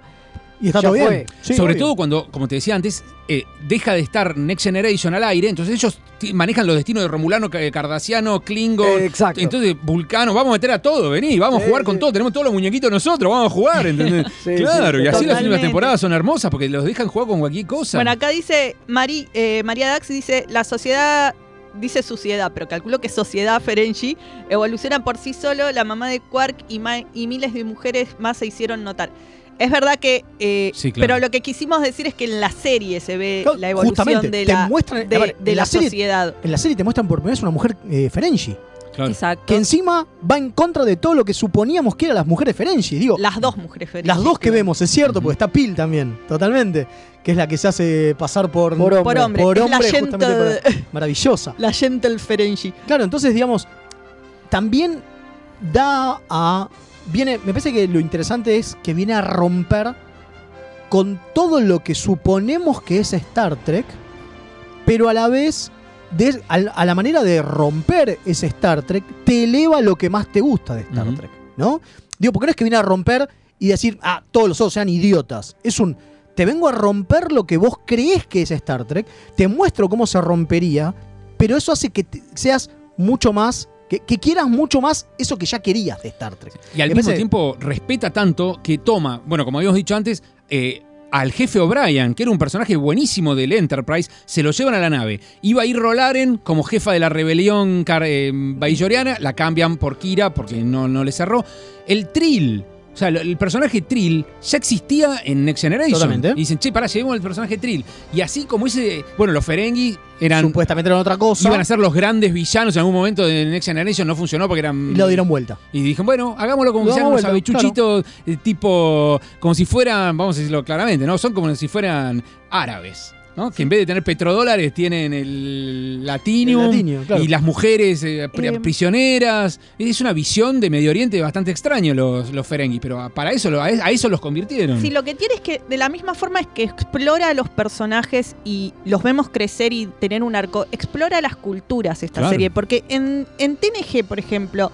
Y está Ya todo bien. Sí, Sobre obvio. todo cuando, como te decía antes, eh, deja de estar Next Generation al aire, entonces ellos manejan los destinos de Romulano, Ca- Cardassiano, Klingon. Eh, exacto. Entonces, Vulcano, vamos a meter a todo, vení, vamos a Sí, jugar con todo, tenemos todos los muñequitos nosotros, vamos a jugar, ¿entendés? Sí, claro, sí, y así las totalmente. últimas temporadas son hermosas porque los dejan jugar con cualquier cosa. Bueno, acá dice Mari, eh, María Dax dice, la sociedad, dice sociedad, pero calculo que sociedad Ferengi evoluciona por sí solo, la mamá de Quark y miles de mujeres más se hicieron notar. Es verdad que. eh, Sí, claro. Pero lo que quisimos decir es que en la serie se ve Claro, la evolución justamente, de la, muestran- de, a ver, de en la, la serie- sociedad. En la serie te muestran por primera vez una mujer eh, Ferengi. Exacto. Que encima va en contra de todo lo que suponíamos que eran las mujeres Ferengi. Digo, Las dos mujeres Ferengi. las dos que vemos, es cierto, porque está Pil también, totalmente. Que es la que se hace pasar por, Por hombre. Por hombre, la gente- por- maravillosa. La Gentle Ferengi. Claro, entonces, digamos, también da a. Viene, me parece que lo interesante es que viene a romper con todo lo que suponemos que es Star Trek, pero a la vez, de- a, a la manera de romper ese Star Trek, te eleva lo que más te gusta de Star Trek, ¿no? Digo, porque no es que viene a romper y decir, ah, todos los otros sean idiotas. Es un. Te vengo a romper lo que vos creés que es Star Trek, te muestro cómo se rompería, pero eso hace que te- seas mucho más. Que, que quieras mucho más eso que ya querías de Star Trek. Y al Me mismo parece- tiempo respeta tanto que toma, bueno, como habíamos dicho antes, eh, al jefe O'Brien, que era un personaje buenísimo del Enterprise, se lo llevan a la nave. Iba a ir Rolaren como jefa de la rebelión eh, la cambian por Kira porque no, no le cerró. El Trill. O sea, el personaje Trill ya existía en Next Generation. Totalmente. Y dicen, che, pará, llevemos el personaje Trill. Y así como ese. Bueno, los Ferengi eran. Supuestamente eran otra cosa. Iban a ser los grandes villanos en algún momento de Next Generation, no funcionó porque eran. Y lo dieron vuelta. Y dijeron, bueno, hagámoslo como sean vuelta, abechuchitos, eh, tipo, como si fueran, vamos a decirlo claramente, ¿no? Son como si fueran árabes. ¿No? Que en vez de tener petrodólares tienen el latinium, El latinio, claro. y las mujeres eh, Eh, prisioneras. Es una visión de Medio Oriente bastante extraño los, los Ferengi, pero para eso, lo- a a eso los convirtieron. Sí, lo que tiene es que de la misma forma es que explora a los personajes y los vemos crecer y tener un arco. Explora las culturas esta Claro. serie, porque en, en TNG, por ejemplo,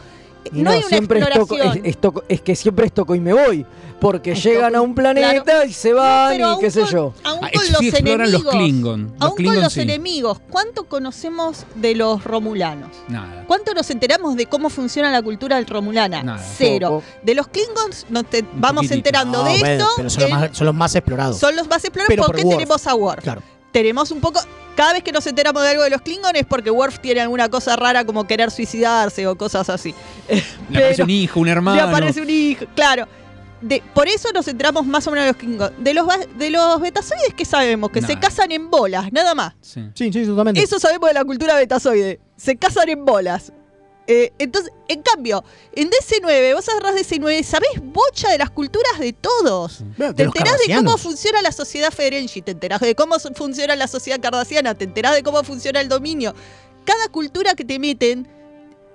Y no, hay una siempre es, toco- exploración. es- es toco- es que siempre es toco y me voy. Porque llegan a un planeta claro. y se van y qué sé con- yo. Aún Ah, con los enemigos. los Klingon. Los aún Klingon con los sí. enemigos. ¿Cuánto conocemos de los romulanos? Nada. ¿Cuánto nos enteramos de cómo funciona la cultura romulana? Nada. Cero. De los Klingons nos te- vamos poquitito. enterando No, de bueno, esto. pero son los, más, son los más explorados. son los más explorados Pero por porque tenemos a Worf. Claro. Tenemos un poco. Cada vez que nos enteramos de algo de los Klingons es porque Worf tiene alguna cosa rara como querer suicidarse o cosas así. Le aparece un hijo, un hermano. Le aparece un hijo, claro. De, por eso nos enteramos más o menos de los Klingons. De los, de los betazoides, ¿qué sabemos? Que se casan en bolas, nada más. Sí. Sí, sí, totalmente. Eso sabemos de la cultura betazoide. Se casan en bolas. Eh, entonces, en cambio, en DC9, vos agarrás DC9, sabés bocha de las culturas de todos. De te enterás de cómo funciona la sociedad Ferengi, te enterás de cómo funciona la sociedad cardasiana, te enterás de cómo funciona el dominio. Cada cultura que te meten,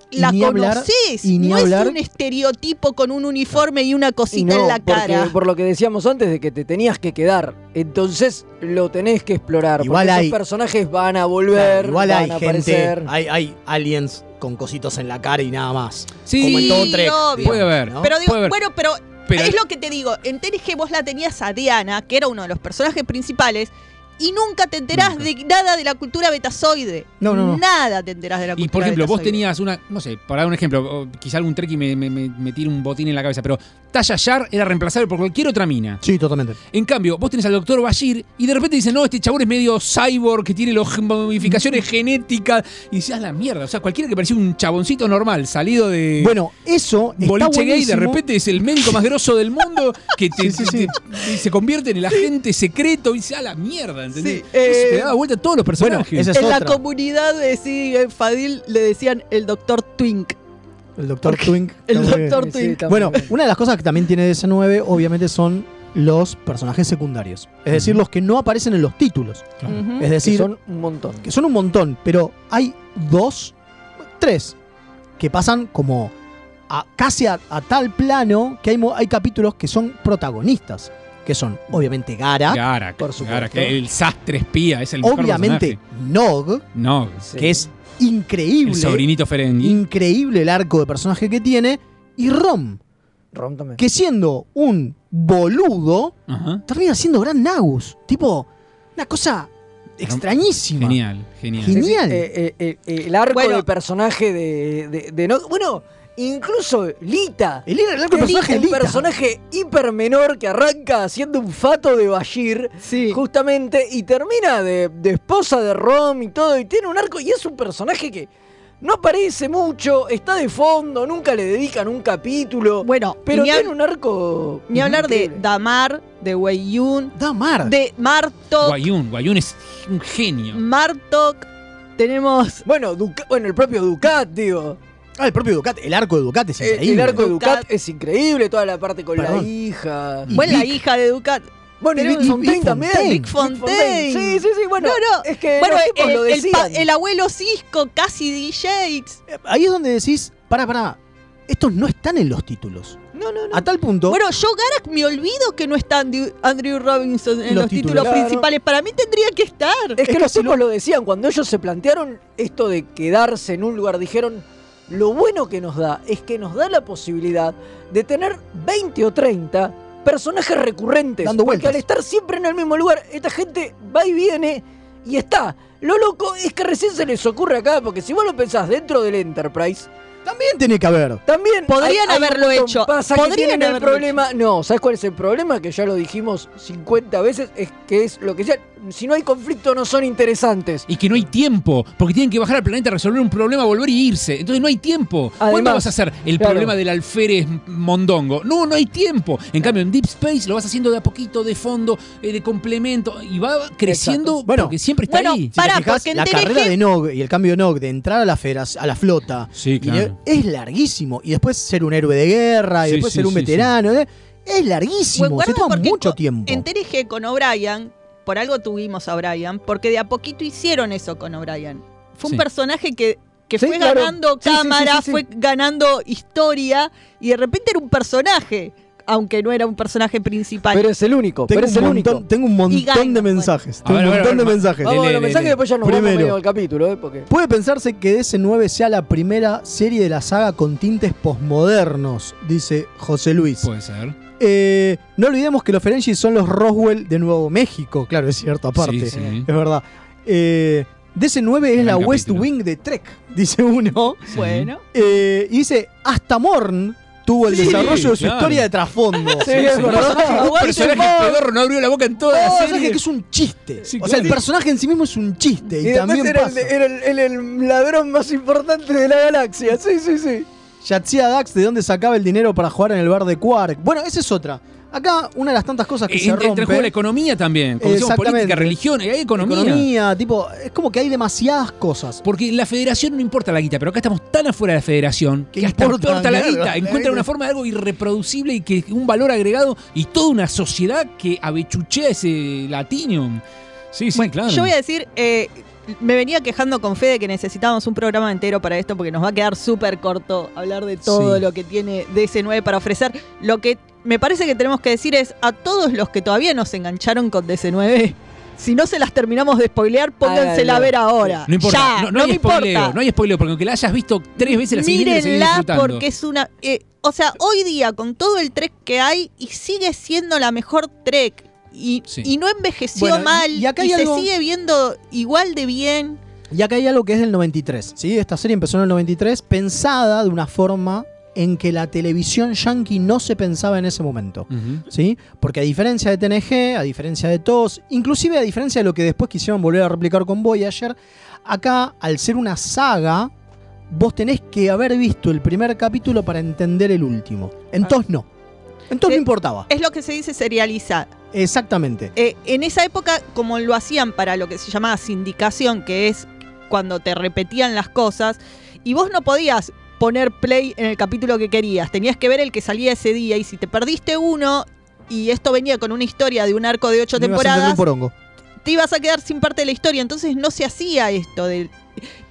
Y la ni hablar- conoces. y ni no hablar- es un estereotipo con un uniforme y una Y cosita no, en la porque cara. por lo que decíamos antes de que te tenías que quedar. Entonces lo tenés que explorar. Igual porque hay- esos personajes van a volver, Igual van hay a gente, aparecer. hay, hay aliens con cositos en la cara y nada más. Sí, Como en todo Trek. obvio. Puede haber. ¿no? Pero digo, Puede haber. bueno, pero, Pero- es lo que te digo. En TNG vos la tenías a Diana, que era uno de los personajes principales, y nunca te enterás de nada de la cultura betazoide. No, no, no. Nada te enterás de la cultura Y por ejemplo, vos tenías una, no sé, para dar un ejemplo, quizá algún trek y me, me, me, me tire un botín en la cabeza, pero Tasha Yar era reemplazable por cualquier otra mina. Sí, totalmente. En cambio, vos tenés al doctor Bashir y de repente dicen, no, este chabón es medio cyborg que tiene los modificaciones genéticas. Y decís, "Ah, la mierda. O sea, cualquiera que parecía un chaboncito normal, salido de. Bueno, eso está Boliche gay, de repente es el médico más grosso del mundo que te, te- te- y se convierte en el agente secreto y dice, a la mierda, ¿entendés? Sí, eh, Eso te daba vuelta a todos los personajes. esa es en la comunidad de sí, en Fadil le decían el doctor Twink. El doctor Twink. El doctor Sí, Twink. Bueno, una de las cosas que también tiene DC9, obviamente, son los personajes secundarios. Es decir, los que no aparecen en los títulos. Es Que decir, son un montón. que son un montón, pero hay dos, tres, que pasan como a, casi a, a tal plano que hay, capítulos que son protagonistas, que son obviamente Gara, Garak, Por supuesto. Garak, el sastre espía, es el obviamente. Nog, No, Sí. que es increíble, el sobrinito Ferengi. increíble el arco de personaje que tiene, y Rom, Rom también. que siendo un boludo, Ajá. termina siendo Gran Nagus, tipo, una cosa extrañísima. Genial, genial. Genial. Sí, sí, eh, eh, eh, el arco Bueno. del personaje de, de, de no- Bueno, incluso Lita. El, el Lita, personaje un Lita. personaje hiper menor que arranca haciendo un fato de Bashir, Sí. justamente, y termina de, de esposa de Rom y todo, y tiene un arco, y es un personaje que No aparece mucho, está de fondo, nunca le dedican un capítulo. Bueno, pero tiene un arco. Ni hablar de. Damar, de Wei Yun, Damar. de Martok, Guayun, Guayun es un genio. Martok, tenemos Bueno, Duca- bueno, el propio Ducat, digo. Ah, el propio Ducat, el arco de Ducat es Eh, El, increíble. arco de Ducat, Ducat. es increíble, toda la parte con Perdón. la hija. Bueno, la hija de Ducat. Bueno, y y Fontaine también. Fontaine. Vic Fontaine. Sí, sí, sí, bueno. no, no. Es que bueno, los el, lo el pa- decían. el abuelo Cisco, casi DJs. Ahí es donde decís, pará, pará, estos no están en los títulos. No, no, no. A tal punto, Bueno, yo Garak me olvido que no está Andrew, Andrew Robinson en Los los, títulos, títulos. Claro. principales. Para mí tendría que estar. Es que que los tipos lo decían, cuando ellos se plantearon esto de quedarse en un lugar, dijeron, lo bueno que nos da es que nos da la posibilidad de tener 20 o 30 personajes recurrentes. Dando porque vueltas. al estar siempre en el mismo lugar, esta gente va y viene y está. Lo loco es que recién se les ocurre acá, porque si vos lo pensás dentro del Enterprise, también tiene que haber. también Podrían hay- hay un haberlo hecho. Pasa que Podrían tienen el problema. No, ¿sabes cuál es el problema? Que ya lo dijimos 50 veces, es que es lo que decían, si no hay conflicto no son interesantes. Y que no hay tiempo, porque tienen que bajar al planeta, resolver un problema, volver y irse. Entonces no hay tiempo. ¿Cuándo Además, vas a hacer el claro. problema del alférez mondongo? No, no hay tiempo. En cambio, en Deep Space lo vas haciendo de a poquito, de fondo, eh, de complemento, y va creciendo Exacto. Bueno, porque siempre está bueno, ahí. Si te Pará, fijas, porque en la carrera de Nog y el cambio de Nog de entrar a la, federac- a la flota Sí, claro. es larguísimo. Y después ser un héroe de guerra, y Sí, después sí, ser un sí, veterano. ¿eh? Es larguísimo, Bueno, se toma mucho tiempo. En TNG con O'Brien, por algo tuvimos a O'Brien, porque de a poquito hicieron eso con O'Brien. Fue un Sí. personaje que, que Sí, fue claro. ganando Sí, sí, sí, cámara, sí, sí. fue ganando historia, y de repente era un personaje, aunque no era un personaje principal. Pero es el único, Tengo pero un, es el montón, único. tengo un montón de mensajes. Tengo ver, un ver, montón de mensajes. Vamos a los mensajes y después ya nos vamos Primero. medio al capítulo, ¿eh? Porque... Puede pensarse que DC9 sea la primera serie de la saga con tintes posmodernos, dice José Luis. Puede ser. Eh, no olvidemos que los Ferengis son los Roswell de Nuevo México, claro, es cierto, aparte. Sí, sí. Es verdad. Eh, DC9 es Gran la West. Wing de Trek, dice uno. bueno. Eh, y dice, hasta Morn tuvo el Sí, desarrollo de su claro. historia de trasfondo. Sí, es verdad. personaje, un personaje pedorro no abrió la boca en toda No, la serie. que es un chiste. Sí, o sea, el personaje en sí mismo es un chiste. Y, Y también era, el, pasa. era el- era el ladrón más importante de la galaxia. Sí, sí, sí. Yatsia Dax, ¿de dónde sacaba el dinero para jugar en el bar de Quark? Bueno, esa es otra. Acá, una de las tantas cosas que Eh, se Entre rompe. el juego la economía también. Como decíamos, política, Exactamente. religión, hay economía. Economía, tipo, es como que hay demasiadas cosas. Porque la federación no importa la guita, pero acá estamos tan afuera de la federación Que hasta importa, importa la guita. la Encuentran una forma de algo irreproducible y que un valor agregado y toda una sociedad que abechuchea ese latinium. Sí, sí, claro. Yo voy a decir, eh, me venía quejando con Fede que necesitábamos un programa entero para esto porque nos va a quedar súper corto hablar de todo Sí. lo que tiene DC9 para ofrecer. Lo que me parece que tenemos que decir es a todos los que todavía no se engancharon con DC9, si no se las terminamos de spoilear, póngansela a ver ahora. No importa, Ya, no, no hay me spoileo, importa. no hay spoileo, porque aunque la hayas visto tres veces la siguiente Mírenla porque es una... eh, o sea, hoy día con todo el Trek que hay y sigue siendo la mejor Trek y, Sí. y no envejeció Bueno, mal y acá se algo- sigue viendo igual de bien. Y acá hay algo que es del 93. ¿sí? Esta serie empezó en el 93, pensada de una forma en que la televisión yankee no se pensaba en ese momento. ¿sí? Porque a diferencia de TNG, a diferencia de TOS, inclusive a diferencia de lo que después quisieron volver a replicar con Voyager, acá, al ser una saga, vos tenés que haber visto el primer capítulo para entender el último. En TOS no. En TOS no importaba. Es lo que se dice serializar. Exactamente. Eh, en esa época, como lo hacían para lo que se llamaba sindicación, que es cuando te repetían las cosas, y vos no podías poner play en el capítulo que querías, tenías que ver el que salía ese día, y si te perdiste uno, y esto venía con una historia de un arco de ocho No temporadas, te ibas a quedar sin parte de la historia, entonces no se hacía esto. De,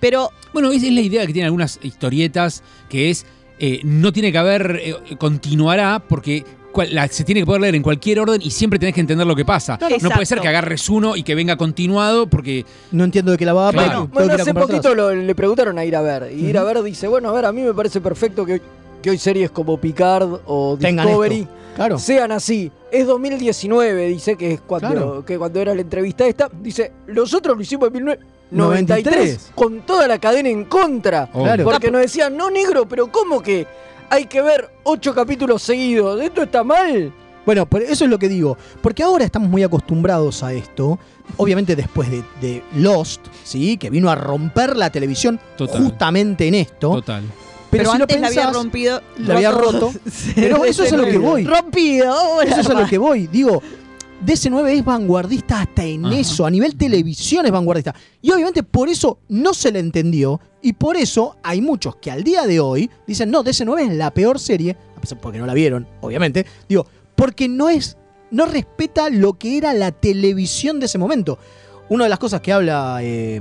pero Bueno, esa es la idea que tienen algunas historietas, que es, eh, no tiene que haber, eh, continuará, porque cual- la- se tiene que poder leer en cualquier orden y siempre tenés que entender lo que pasa. Claro. No puede ser que agarres uno y que venga continuado, porque No entiendo de qué la va a Claro. Bueno, hace poquito lo- le preguntaron a Ir a ver. Y Ir a ver dice, bueno, a ver, a mí me parece perfecto que, hoy- que hoy series como Picard o Discovery. Claro. sean así. Es 2019, dice que es cuando, Claro. que cuando era la entrevista esta. Dice, nosotros lo hicimos en 1993 93. con toda la cadena en contra. Obvio. Claro. Porque nos decían, no negro, pero ¿cómo que hay que ver ocho capítulos seguidos? ¿Esto está mal? Bueno, pero eso es lo que digo. Porque ahora estamos muy acostumbrados a esto. Obviamente después de, de Lost, ¿sí? Que vino a romper la televisión Total. justamente en esto. Total. Pero, si lo antes la había pensás, rompido. la había roto. Pero eso es a lo que voy. Rompido. Eso es a lo que voy. Digo, DC9 es vanguardista hasta en eso. A nivel televisión es vanguardista. Y obviamente por eso no se le entendió. Y por eso hay muchos que al día de hoy dicen, no, DC9 es la peor serie. a pesar- Porque no la vieron, obviamente. Digo, porque no es. No respeta lo que era la televisión de ese momento. Una de las cosas que habla eh,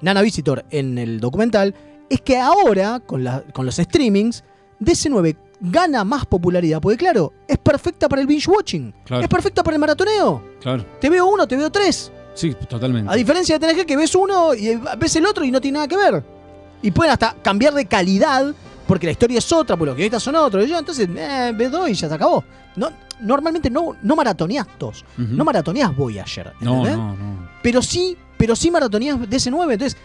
Nana Visitor en el documental es que ahora, con, la- con los streamings, DC9 gana más popularidad. Porque, claro, es perfecta para el binge watching. Claro. Es perfecta para el maratoneo. Claro. Te veo uno, te veo tres. Sí, totalmente. A diferencia de TNG que ves uno y ves el otro y no tiene nada que ver. Y pueden hasta cambiar de calidad porque la historia es otra, porque los guionistas son otros. Y yo, entonces, eh, ves dos y ya se acabó. No, normalmente no, no maratoneás dos. No maratoneás Voyager. No, no, no. Pero sí, pero sí maratoneás DC9. Entonces,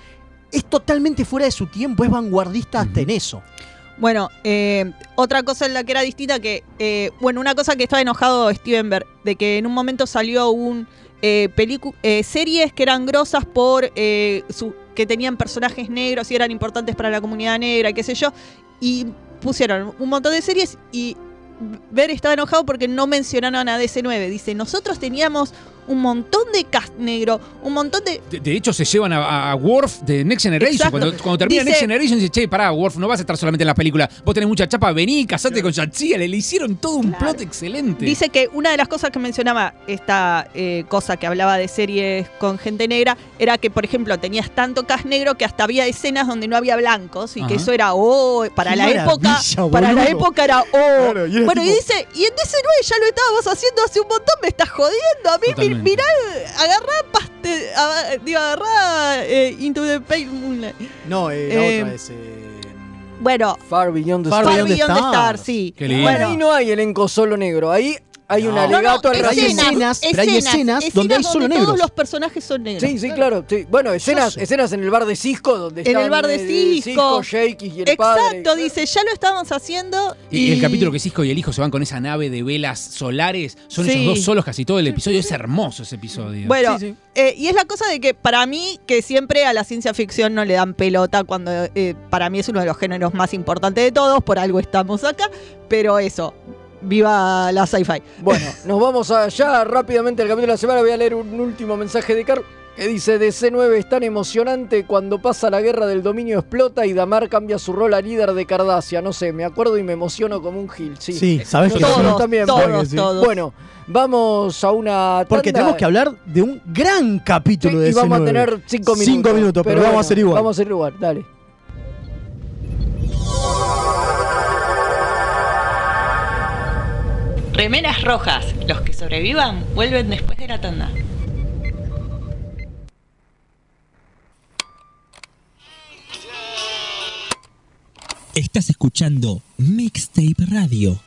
es totalmente fuera de su tiempo, es vanguardista hasta en eso. Bueno, eh, otra cosa en la que era distinta que, eh, bueno, una cosa que estaba enojado Steven Berg, de que en un momento salió un eh, eh, series que eran grosas por eh, su, que tenían personajes negros y eran importantes para la comunidad negra, qué sé yo, y pusieron un montón de series y Ver estaba enojado porque no mencionaron a DC9. Dice, nosotros teníamos un montón de cast negro, un montón de... De, de hecho, se llevan a, a- Worf de Next Generation. Cuando, cuando termina Dice- Next Generation, dice, che, pará, Worf, no vas a estar solamente en la película. Vos tenés mucha chapa, vení, casate con Yatsia. Le, le hicieron todo un plot excelente. Dice que una de las cosas que mencionaba esta eh, cosa que hablaba de series con gente negra era que, por ejemplo, tenías tanto cast negro que hasta había escenas donde no había blancos y Ajá. que eso era, oh, para Qué la época, para la época era, oh. Claro, y era bueno, y dice, y en DC9 ya lo estábamos haciendo hace un montón, me estás jodiendo. A mí. Mirá, agarrá, paste, a- digo, agarrá eh, Into the Pale Moonlight. No, eh, la Eh, otra es. eh, Bueno, Far Beyond the Far Stars. Beyond the Beyond the Stars. Stars, sí. Qué lindo. Bueno, ahí no hay elenco solo negro. Ahí hay un No. alegato No, no, al hay racismo. escenas, pero hay escenas donde hay solo todos negros. los personajes son negros. Sí, sí, claro. sí. Bueno, escenas, escenas en el bar de Cisco donde En están el bar de eh, Cisco. Shakey y el Exacto, padre. dice, ya lo estábamos haciendo. Y, Y, el capítulo que Cisco y el hijo se van con esa nave de velas solares, son Sí. ellos dos solos casi todo el episodio. Es hermoso ese episodio. Bueno, eh, y es la cosa de que para mí, que siempre a la ciencia ficción no le dan pelota, cuando eh, para mí es uno de los géneros más importantes de todos, por algo estamos acá, pero eso, viva la sci-fi. Bueno, nos vamos allá rápidamente al capítulo de la semana. Voy a leer un último mensaje de Carl que dice: DC9 es tan emocionante cuando pasa la guerra del dominio explota y Damar cambia su rol a líder de Cardassia. No sé, me acuerdo y me emociono como un gil. Sí, Sí, sabes que sí. también. Todos, porque- todos. Bueno, vamos a una. Porque tenemos que hablar de un gran capítulo de y vamos a DC9. tener cinco minutos. Cinco minutos, pero, vamos a hacer igual. Vamos a hacer igual, dale. Remeras rojas. Los que sobrevivan vuelven después de la tanda. Estás escuchando Mixtape Radio.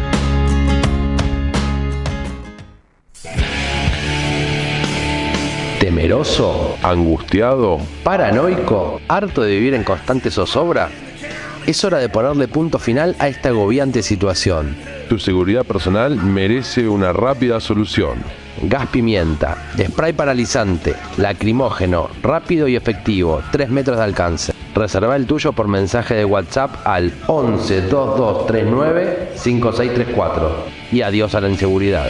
¿Temeroso? ¿Angustiado? ¿Paranoico? ¿Harto de vivir en constante zozobra? Es hora de ponerle punto final a esta agobiante situación. Tu seguridad personal merece una rápida solución. Gas pimienta, spray paralizante, lacrimógeno, rápido y efectivo, 3 metros de alcance. Reserva el tuyo por mensaje de WhatsApp al 11 2239 5634. Y adiós a la inseguridad.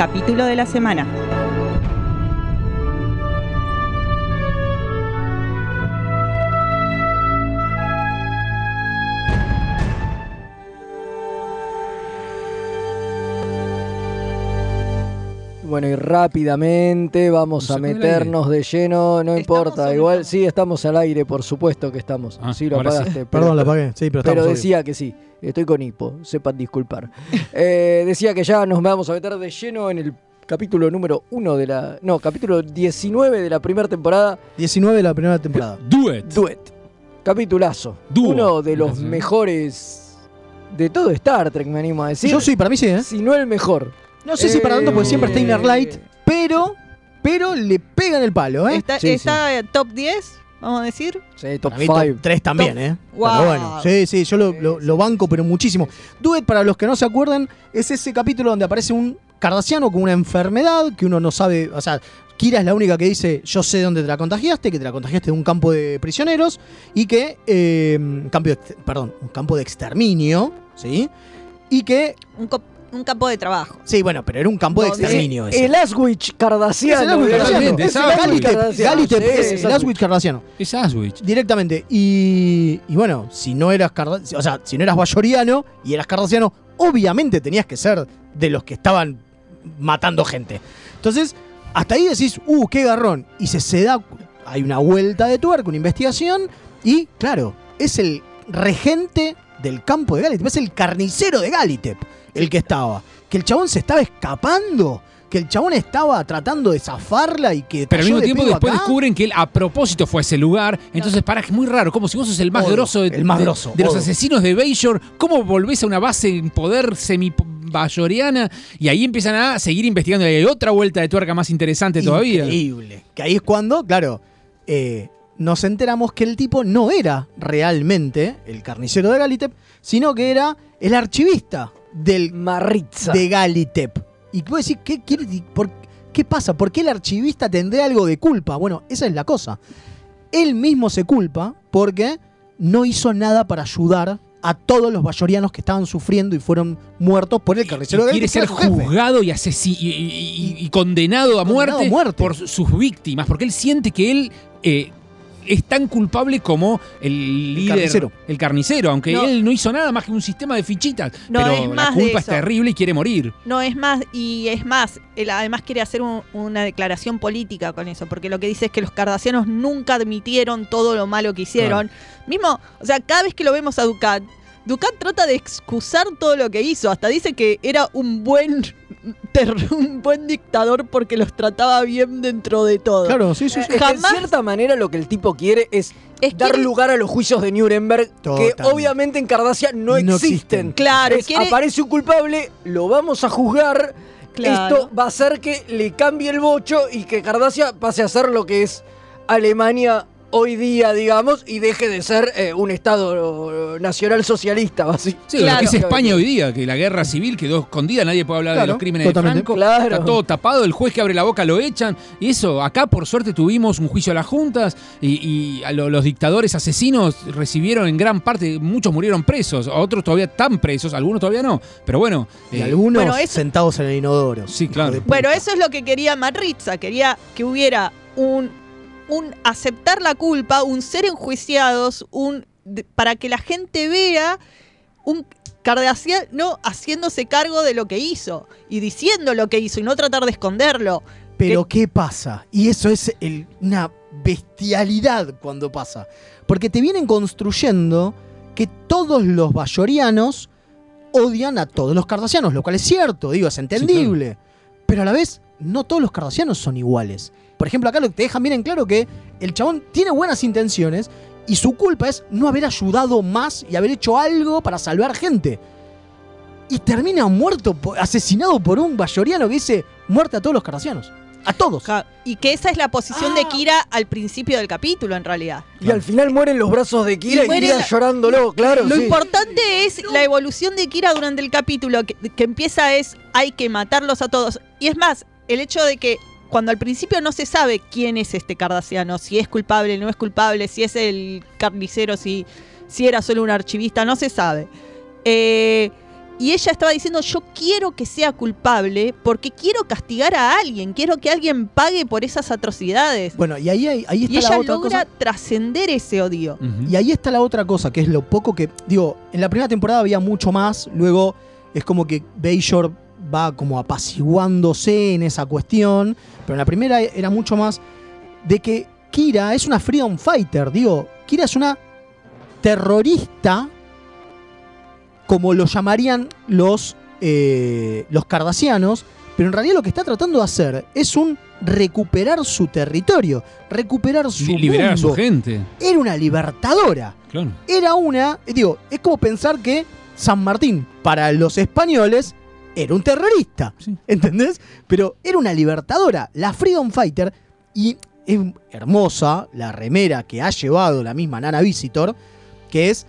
capítulo de la semana. Bueno, y rápidamente vamos a meternos de lleno, no importa, igual sí estamos al aire, por supuesto que estamos. Ah, sí, lo sí. apagaste. Perdón, lo apagué. Sí, pero estamos, obvio. decía que sí, estoy con hipo, sepan disculpar. Eh, decía que ya nos vamos a meter de lleno en el capítulo número uno de la... No, capítulo 19 de la primera temporada. 19 de la primera temporada. Do it. Duet. Capitulazo. Dúo. Uno de los Gracias. mejores de todo Star Trek, me animo a decir. Yo sí, para mí sí, ¿eh? Si no el mejor. No sé si para tanto, porque siempre está Inner Light, Eh, pero, pero le pegan el palo, ¿eh? Está, está eh, top 10, vamos a decir. Sí, top Para mí top 3 también, ¿eh? Wow. Pero bueno, sí, sí, yo lo, lo- lo banco, pero muchísimo. Duet, para los que no se acuerdan, es ese capítulo donde aparece un cardasiano con una enfermedad que uno no sabe, o sea, Kira es la única que dice, yo sé dónde te la contagiaste, que te la contagiaste de un campo de prisioneros y que, eh, cambio, de perdón, un campo de exterminio, ¿sí? Y que... Un, un campo de trabajo. Sí, bueno, pero era un campo de exterminio. ese. El Aswich Cardasiano. Es el Aswich Cardasiano. Es el Aswich Galitep, Cardasiano, Galitep sí, es el Aswich. Aswich Cardasiano. Es Aswich. Directamente. Y, y bueno, si no eras Carda- o sea, si no eras bayoriano y eras cardasiano, obviamente tenías que ser de los que estaban matando gente. Entonces, hasta ahí decís, uh, qué garrón. Y se, se da, hay una vuelta de tuerca, una investigación, y claro, es el regente del campo de Galitep, es el carnicero de Galitep el que estaba. Que el chabón se estaba escapando, que el chabón estaba tratando de zafarla y que Pero al mismo tiempo después acá. descubren que él a propósito fue a ese lugar. Entonces, para, es muy raro. Como si vos sos el más Odo, grosso de, el más de- grosso, de los asesinos de Bajor. ¿Cómo volvés a una base en poder semi bayoriana? Y ahí empiezan a seguir investigando. Y hay otra vuelta de tuerca más interesante todavía. Increíble. Que ahí es cuando, claro, eh, nos enteramos que el tipo no era realmente el carnicero de Galitep, sino que era el archivista del Marritza. de Galitep. Y vos decís, ¿qué, quiere- por- ¿qué pasa? ¿Por qué el archivista tendría algo de culpa? Bueno, esa es la cosa. Él mismo se culpa porque no hizo nada para ayudar a todos los bayorianos que estaban sufriendo y fueron muertos por el carnicero de quiere ser juzgado y, y, y- condenado a Condenado muerte, por su- sus víctimas, porque él siente que él eh, es tan culpable como el líder, carnicero. el carnicero, aunque No. él no hizo nada más que un sistema de fichitas. No, pero es la culpa es terrible y quiere morir. No, es más, y es más, él además quiere hacer un- una declaración política con eso, porque lo que dice es que los cardasianos nunca admitieron todo lo malo que hicieron. Mismo, o sea, cada vez que lo vemos a Ducat, Ducat trata de excusar todo lo que hizo, hasta dice que era un buen un buen dictador porque los trataba bien dentro de todo. Claro, sí, sí, sí. Es que Jamás- en cierta manera lo que el tipo quiere es, Es dar quiere- lugar a los juicios de Nuremberg que obviamente en Cardacia no, No existen. existen. Claro, Es, quiere- Aparece un culpable, lo vamos a juzgar. Claro. Esto va a hacer que le cambie el bocho y que Cardacia pase a ser lo que es Alemania hoy día, digamos, y deje de ser eh, un Estado eh, nacional socialista, básicamente. Sí, lo que es España hoy día, que la guerra civil quedó escondida, nadie puede hablar de los crímenes totalmente. de Franco. Claro. Está todo tapado, el juez que abre la boca lo echan. Y eso, acá por suerte tuvimos un juicio a las juntas y, y a lo- los dictadores asesinos recibieron en gran parte, muchos murieron presos, otros todavía están presos, algunos todavía no. Pero bueno. Y eh, algunos Bueno, eso- sentados en el inodoro. Sí, claro. Bueno, eso es lo que quería Marritza, quería que hubiera un, un aceptar la culpa, un ser enjuiciados, un de- para que la gente vea un Cardassiano haciéndose cargo de lo que hizo y diciendo lo que hizo y no tratar de esconderlo. Pero ¿qué pasa? Y eso es el- una bestialidad cuando pasa. Porque te vienen construyendo que todos los bayorianos odian a todos los cardasianos, lo cual es cierto, digo, es entendible. Pero a la vez, no todos los cardasianos son iguales. Por ejemplo, acá lo que te dejan bien en claro que el chabón tiene buenas intenciones y su culpa es no haber ayudado más y haber hecho algo para salvar gente. y termina muerto, asesinado por un bayoriano que dice muerte a todos los cardassianos. A todos. Y que esa es la posición Ah. de Kira al principio del capítulo, en realidad. Y al final mueren los brazos de Kira y, Kira la- llorándolo, claro. Lo sí. importante es la evolución de Kira durante el capítulo, que, que empieza es hay que matarlos a todos. Y es más, el hecho de que cuando al principio no se sabe quién es este cardasiano, si es culpable, no es culpable, si es el carnicero, si, si era solo un archivista, no se sabe. Eh, y ella estaba diciendo, yo quiero que sea culpable porque quiero castigar a alguien, quiero que alguien pague por esas atrocidades. Bueno, y ahí, ahí, ahí está Y la ella otra logra trascender ese odio. Y ahí está la otra cosa, que es lo poco que. Digo, en la primera temporada había mucho más, luego es como que Bayshore va como apaciguándose en esa cuestión, pero en la primera era mucho más de que Kira es una freedom fighter, digo, Kira es una terrorista, como lo llamarían los, eh, los cardasianos, pero en realidad lo que está tratando de hacer es un recuperar su territorio, recuperar su Li- Liberar a su gente. Era una libertadora. Claro. Era una, digo, es como pensar que San Martín para los españoles era un terrorista, ¿entendés? Pero era una libertadora, la Freedom Fighter, y es hermosa la remera que ha llevado la misma Nana Visitor, que es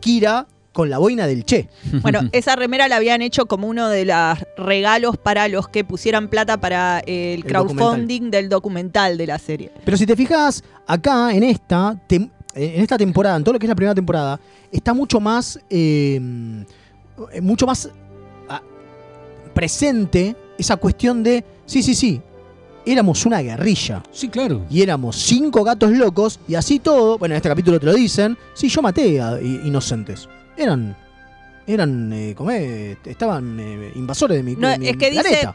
Kira con la boina del Che. Bueno, esa remera la habían hecho como uno de los regalos para los que pusieran plata para el El crowdfunding del documental de la serie. Pero si te fijas, acá en esta, en esta temporada, en todo lo que es la primera temporada, está mucho más. eh, mucho más presente esa cuestión de. Sí, sí, sí. Éramos una guerrilla. Sí, claro. Y éramos cinco gatos locos, y así todo. Bueno, en este capítulo te lo dicen. Sí, yo maté a inocentes. Eran. Eran. eh, ¿cómo es? Estaban eh, invasores de mi, No, de mi es que dice.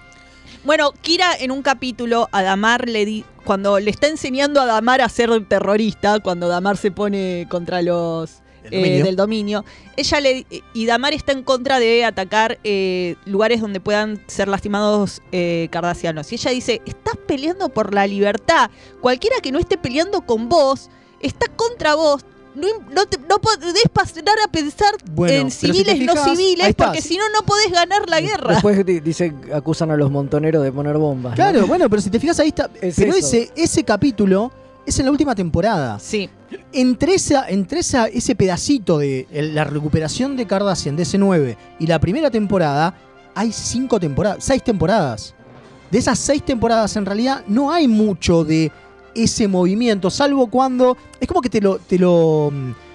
Bueno, Kira en un capítulo a Damar le di, cuando le está enseñando a Damar a ser terrorista, cuando Damar se pone contra los dominio. del dominio, ella le y Damar está en contra de atacar eh, lugares donde puedan ser lastimados eh, cardasianos. Y ella dice, estás peleando por la libertad. Cualquiera que no esté peleando con vos está contra vos. No, no, te- no podés pasar a pensar Bueno, en pero si civiles, no civiles, porque si no, no podés ganar la guerra. Después di- dice, acusan a los montoneros de poner bombas. ¿no? Claro, bueno, pero si te fijas ahí está. Es pero eso. ese, ese capítulo es en la última temporada. Sí. Entre, esa, entre ese pedacito de la recuperación de Cardassian, de ese9, y la primera temporada, hay cinco temporadas, seis temporadas. De esas seis temporadas, en realidad, no hay mucho de ese movimiento, salvo cuando. Es como que te lo. Te lo mm,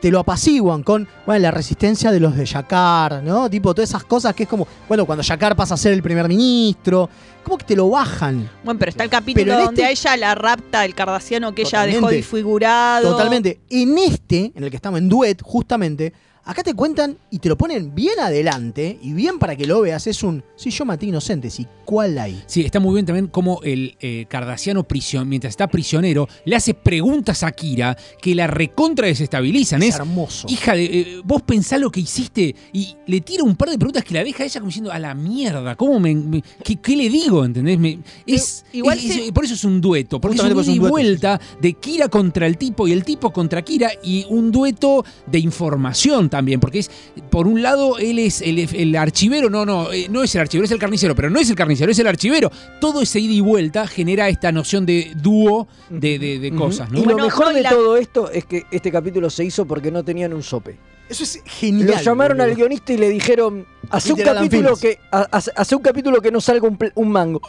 te lo apaciguan con bueno, la resistencia de los de Yakar, ¿no? Tipo, todas esas cosas que es como, bueno, cuando Yakar pasa a ser el primer ministro, como que te lo bajan. Bueno, pero está el capítulo donde este- a ella la rapta el cardasiano que ella dejó disfigurado. Totalmente. En este, en el que estamos en Duet, justamente, acá te cuentan y te lo ponen bien adelante y bien para que lo veas. Es un, sí, yo maté inocentes. ¿Y cuál hay? Sí, está muy bien también como el eh, cardasiano prisión, mientras está prisionero, le hace preguntas a Kira que la recontra desestabilizan. Es Es, hermoso. hija de. eh, vos pensás lo que hiciste y le tira un par de preguntas que la deja a ella como diciendo a la mierda. ¿Cómo me. me- qué, qué le digo? ¿Entendés? Me- es, igual es- se- es- por eso es un dueto. Porque es un Justamente ida por y vuelta de Kira contra el tipo y el tipo contra Kira y un dueto de información también. Porque es. Por un lado, él es el, el archivero. No, no, eh, no es el archivero, es el carnicero. Pero no es el carnicero, es el archivero. Todo ese ida y vuelta genera esta noción de dúo de, de- de cosas, ¿no? Y lo mejor de todo esto es que este capítulo se hizo porque no tenían un sope. Eso es genial. Lo llamaron boludo. al guionista y le dijeron, hace un capítulo que ha- hace hace un capítulo que no salga un, un mango.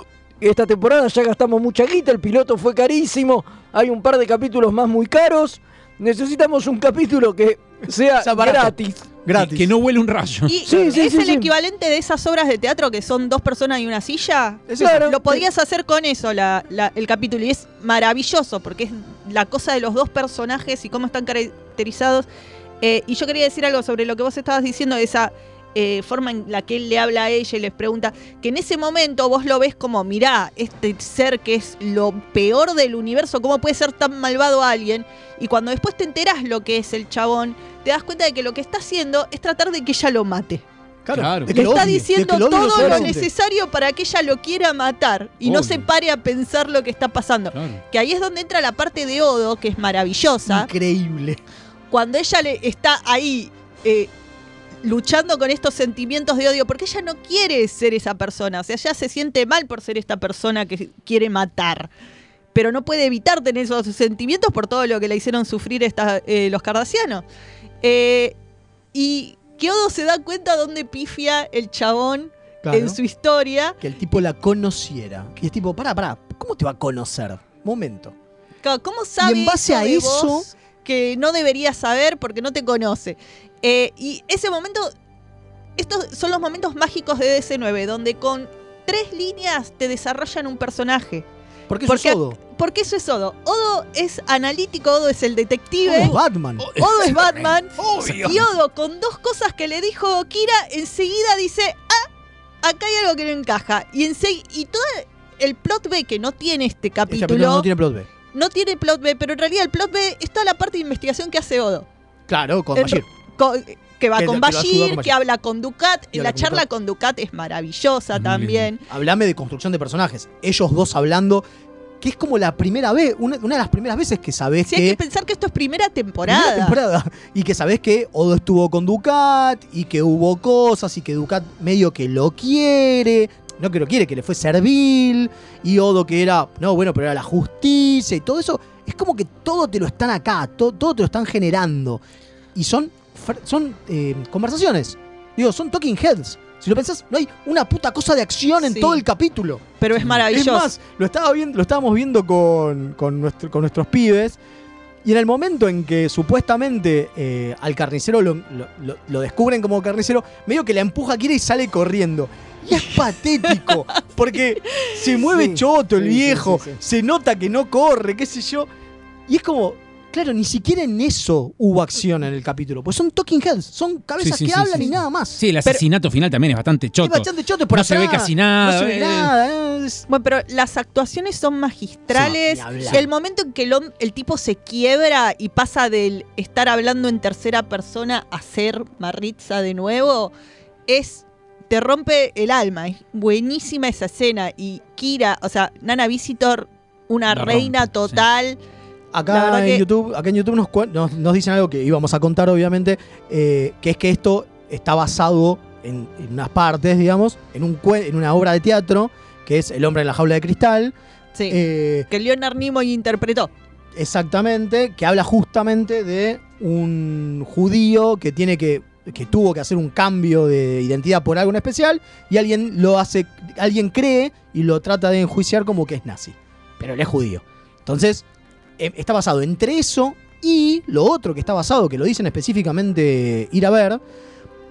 Esta temporada ya gastamos mucha guita, el piloto fue carísimo, hay un par de capítulos más muy caros. Necesitamos un capítulo que sea gratis. Gratis. Que no huele un rayo. Y Sí, sí, es sí, el sí. equivalente de esas obras de teatro que son dos personas y una silla. Es Claro. Lo podías hacer con eso, la- la- el capítulo. Y es maravilloso porque es la cosa de los dos personajes y cómo están caracterizados. Eh, y yo quería decir algo sobre lo que vos estabas diciendo, de esa eh, forma en la que él le habla a ella y les pregunta, que en ese momento vos lo ves como, mirá, este ser que es lo peor del universo, ¿cómo puede ser tan malvado alguien? Y cuando después te enterás lo que es el chabón, te das cuenta de que lo que está haciendo es tratar de que ella lo mate. Claro. Le está diciendo todo lo necesario para que ella lo quiera matar y no se pare a pensar lo que está pasando. Claro. Que ahí es donde entra la parte de Odo, que es maravillosa. Increíble. Cuando ella le está ahí eh, luchando con estos sentimientos de odio, porque ella no quiere ser esa persona, o sea, ella se siente mal por ser esta persona que quiere matar, pero no puede evitar tener esos sentimientos por todo lo que le hicieron sufrir esta- eh, los cardasianos. Eh, y que Odo se da cuenta dónde pifia el chabón Claro. en su historia. Que el tipo la conociera. Y es tipo, pará, pará, ¿cómo te va a conocer? Momento. ¿Cómo sabe Y en base eso a eso- vos que no debería saber porque no te conoce? Eh, y ese momento, estos son los momentos mágicos de DC9, donde con tres líneas te desarrollan un personaje. Porque eso es Odo. Porque eso es Odo. Odo es analítico, Odo es el detective. Odo es Batman. Odo es Batman. Obvio. y Odo, con dos cosas que le dijo Kira, enseguida dice, ah, acá hay algo que no encaja. Y, y todo el plot B que no tiene este Este capítulo, capítulo no tiene plot B. no tiene plot B, pero en realidad el plot B es toda la parte de investigación que hace Odo. Claro, con Bashir. co- que va Que con que Bashir, que habla con Ducat. Y la charla con Ducat es maravillosa también. Hablame de construcción de personajes. Ellos dos hablando, que es como la primera vez, una, una de las primeras veces que sabés Sí, que. hay que pensar que esto es primera temporada. Primera temporada. Y que sabés que Odo estuvo con Ducat y que hubo cosas y que Ducat medio que lo quiere. No que lo quiere, que le fue servil. Y Odo que era, no, bueno, pero era la justicia y todo eso. Es como que todo te lo están acá, to- todo, te lo están generando. Y son, son eh, conversaciones. Digo, son talking heads. Si lo pensás, no hay una puta cosa de acción en Sí. todo el capítulo. Pero es maravilloso. Es más, lo, estaba viendo, lo estábamos viendo con, con, nuestro- con nuestros pibes. Y en el momento en que supuestamente eh, al carnicero lo, lo- lo- lo descubren como carnicero, medio que la empuja Kira y sale corriendo. Y es patético, porque se mueve Sí, choto el sí, viejo, sí. se nota que no corre, qué sé yo. Y es como, claro, ni siquiera en eso hubo acción en el capítulo, pues son talking heads, son cabezas Sí, sí, que sí, hablan sí. y nada más. Sí, el Pero- asesinato final también es bastante choto. es bastante choto por no se ve atrás, casi nada. No se ve eh. nada. Bueno, pero las actuaciones son magistrales. El momento en que el, tipo se quiebra y pasa del estar hablando en tercera persona a ser Maritza de nuevo, es. Te rompe el alma. Es buenísima esa escena. Y Kira, o sea, Nana Visitor, una La reina rompe, total. Acá en, que- YouTube, acá en YouTube nos, cuen- nos, nos dicen algo que íbamos a contar, obviamente, eh, que es que esto está basado en, en unas partes, digamos, en, un, en una obra de teatro, que es El hombre en la jaula de cristal. Sí. Eh, que Leonard Nimoy interpretó. Exactamente, que habla justamente de un judío que tiene que que tuvo que hacer un cambio de identidad por algo en especial y alguien lo hace, alguien cree y lo trata de enjuiciar como que es nazi, pero él es judío. Entonces, está basado entre eso y lo otro que está basado, que lo dicen específicamente ir a ver,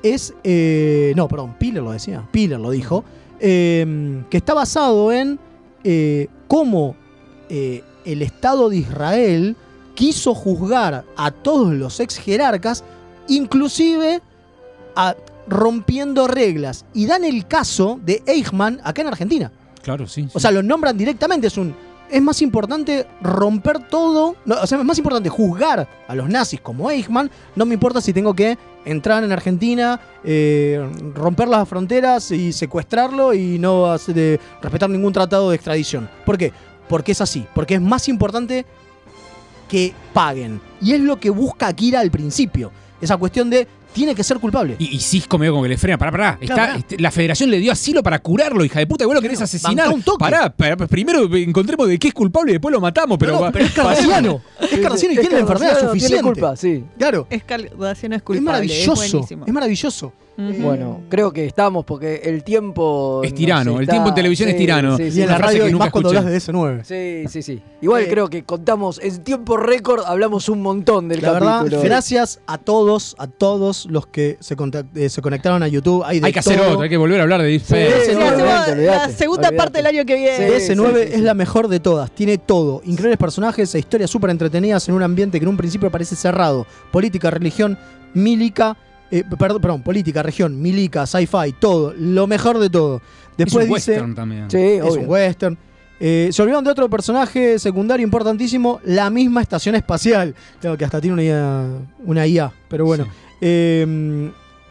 es, eh, no, perdón, Piller lo decía, Piller lo dijo, eh, que está basado en eh, cómo eh, el Estado de Israel quiso juzgar a todos los ex jerarcas, inclusive a- rompiendo reglas. Y dan el caso de Eichmann acá en Argentina. Claro, sí. O sea, lo nombran directamente. Es un. Es más importante romper todo. o sea, es más importante juzgar a los nazis como Eichmann. No me importa si tengo que entrar en Argentina, eh, romper las fronteras y secuestrarlo y no hacer, respetar ningún tratado de extradición. ¿Por qué? Porque es así. Porque es más importante que paguen. Y es lo que busca Akira al principio. Esa cuestión de tiene que ser culpable. Y, y Cisco medio como que le frena, pará, pará. Está, pará. este, la federación le dio asilo para curarlo, hija de puta, y vos lo querés asesinar. un toque. Pará, pará, primero encontremos de qué es culpable y después lo matamos, pero, No, no, va- pero es Cardassiano. Es Cardassiano y tiene la enfermedad suficiente. Tiene culpa, sí. Claro. Es Cardassiano es Es culpable. maravilloso. Es buenísimo. Es maravilloso. Bueno, creo que estamos porque el tiempo. Es tirano, el está- tiempo en televisión es tirano. sí, Y sí, en una la radio, que y nunca más cuando escuché. hablas de DS9. Sí, sí, sí. Igual Eh, creo que contamos en tiempo récord, hablamos un montón del La verdad, capítulo. gracias a todos, a todos los que se, eh, se conectaron a YouTube. Hay, de hay que hacer otro, hay que volver a hablar de Deep la segunda parte del año que viene. DS9 es la mejor de todas, tiene todo. Increíbles personajes e historias súper entretenidas en un ambiente que en un principio parece cerrado. Política, religión, milica, eh, perdón, perdón, política, región, milica, sci-fi, todo. Lo mejor de todo. Después es un dice, western también. Sí, es obvio. un western. Eh, se olvidaron de otro personaje secundario importantísimo, la misma estación espacial. Claro que hasta tiene una IA, una IA pero bueno. Eh,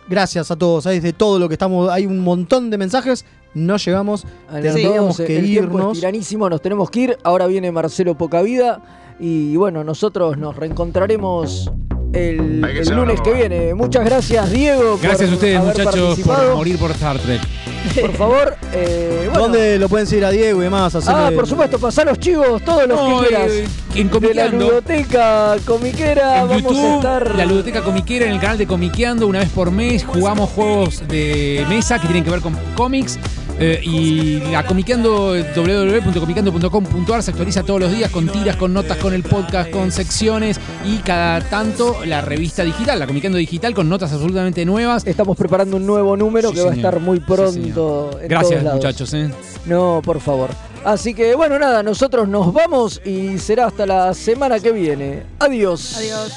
gracias a todos, hay de todo lo que estamos, hay un montón de mensajes, no llegamos, A los tendríamos dos, que el tiempo es irnos. tiranísimo, nos tenemos que ir. Ahora viene Marcelo Pocavida. Y bueno, nosotros nos reencontraremos el, lunes que viene. Muchas gracias, Diego. por Gracias a ustedes, haber muchachos, por morir por Star Trek. Por favor, eh, bueno. ¿Dónde lo pueden seguir a Diego y demás? Ah, por supuesto, pasar los chivos, todos los No, que quieras. eh, en de la ludoteca comiquera, En vamos YouTube, a estar. la ludoteca comiquera en el canal de Comiqueando, una vez por mes jugamos juegos de mesa que tienen que ver con cómics. Eh, y la Comiqueando, www.comiqueando.com.ar se actualiza todos los días con tiras, con notas, con el podcast, con secciones y cada tanto la revista digital, la Comiqueando Digital con notas absolutamente nuevas. Estamos preparando un nuevo número Sí, que va a estar muy Sí, pronto. señor. en Gracias, todos lados. muchachos. eh. No, por favor. Así que bueno, nada, nosotros nos vamos y será hasta la semana que viene. Adiós. Adiós.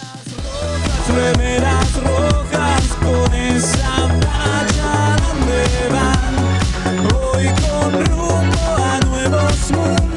remeras rojas con esa smooth.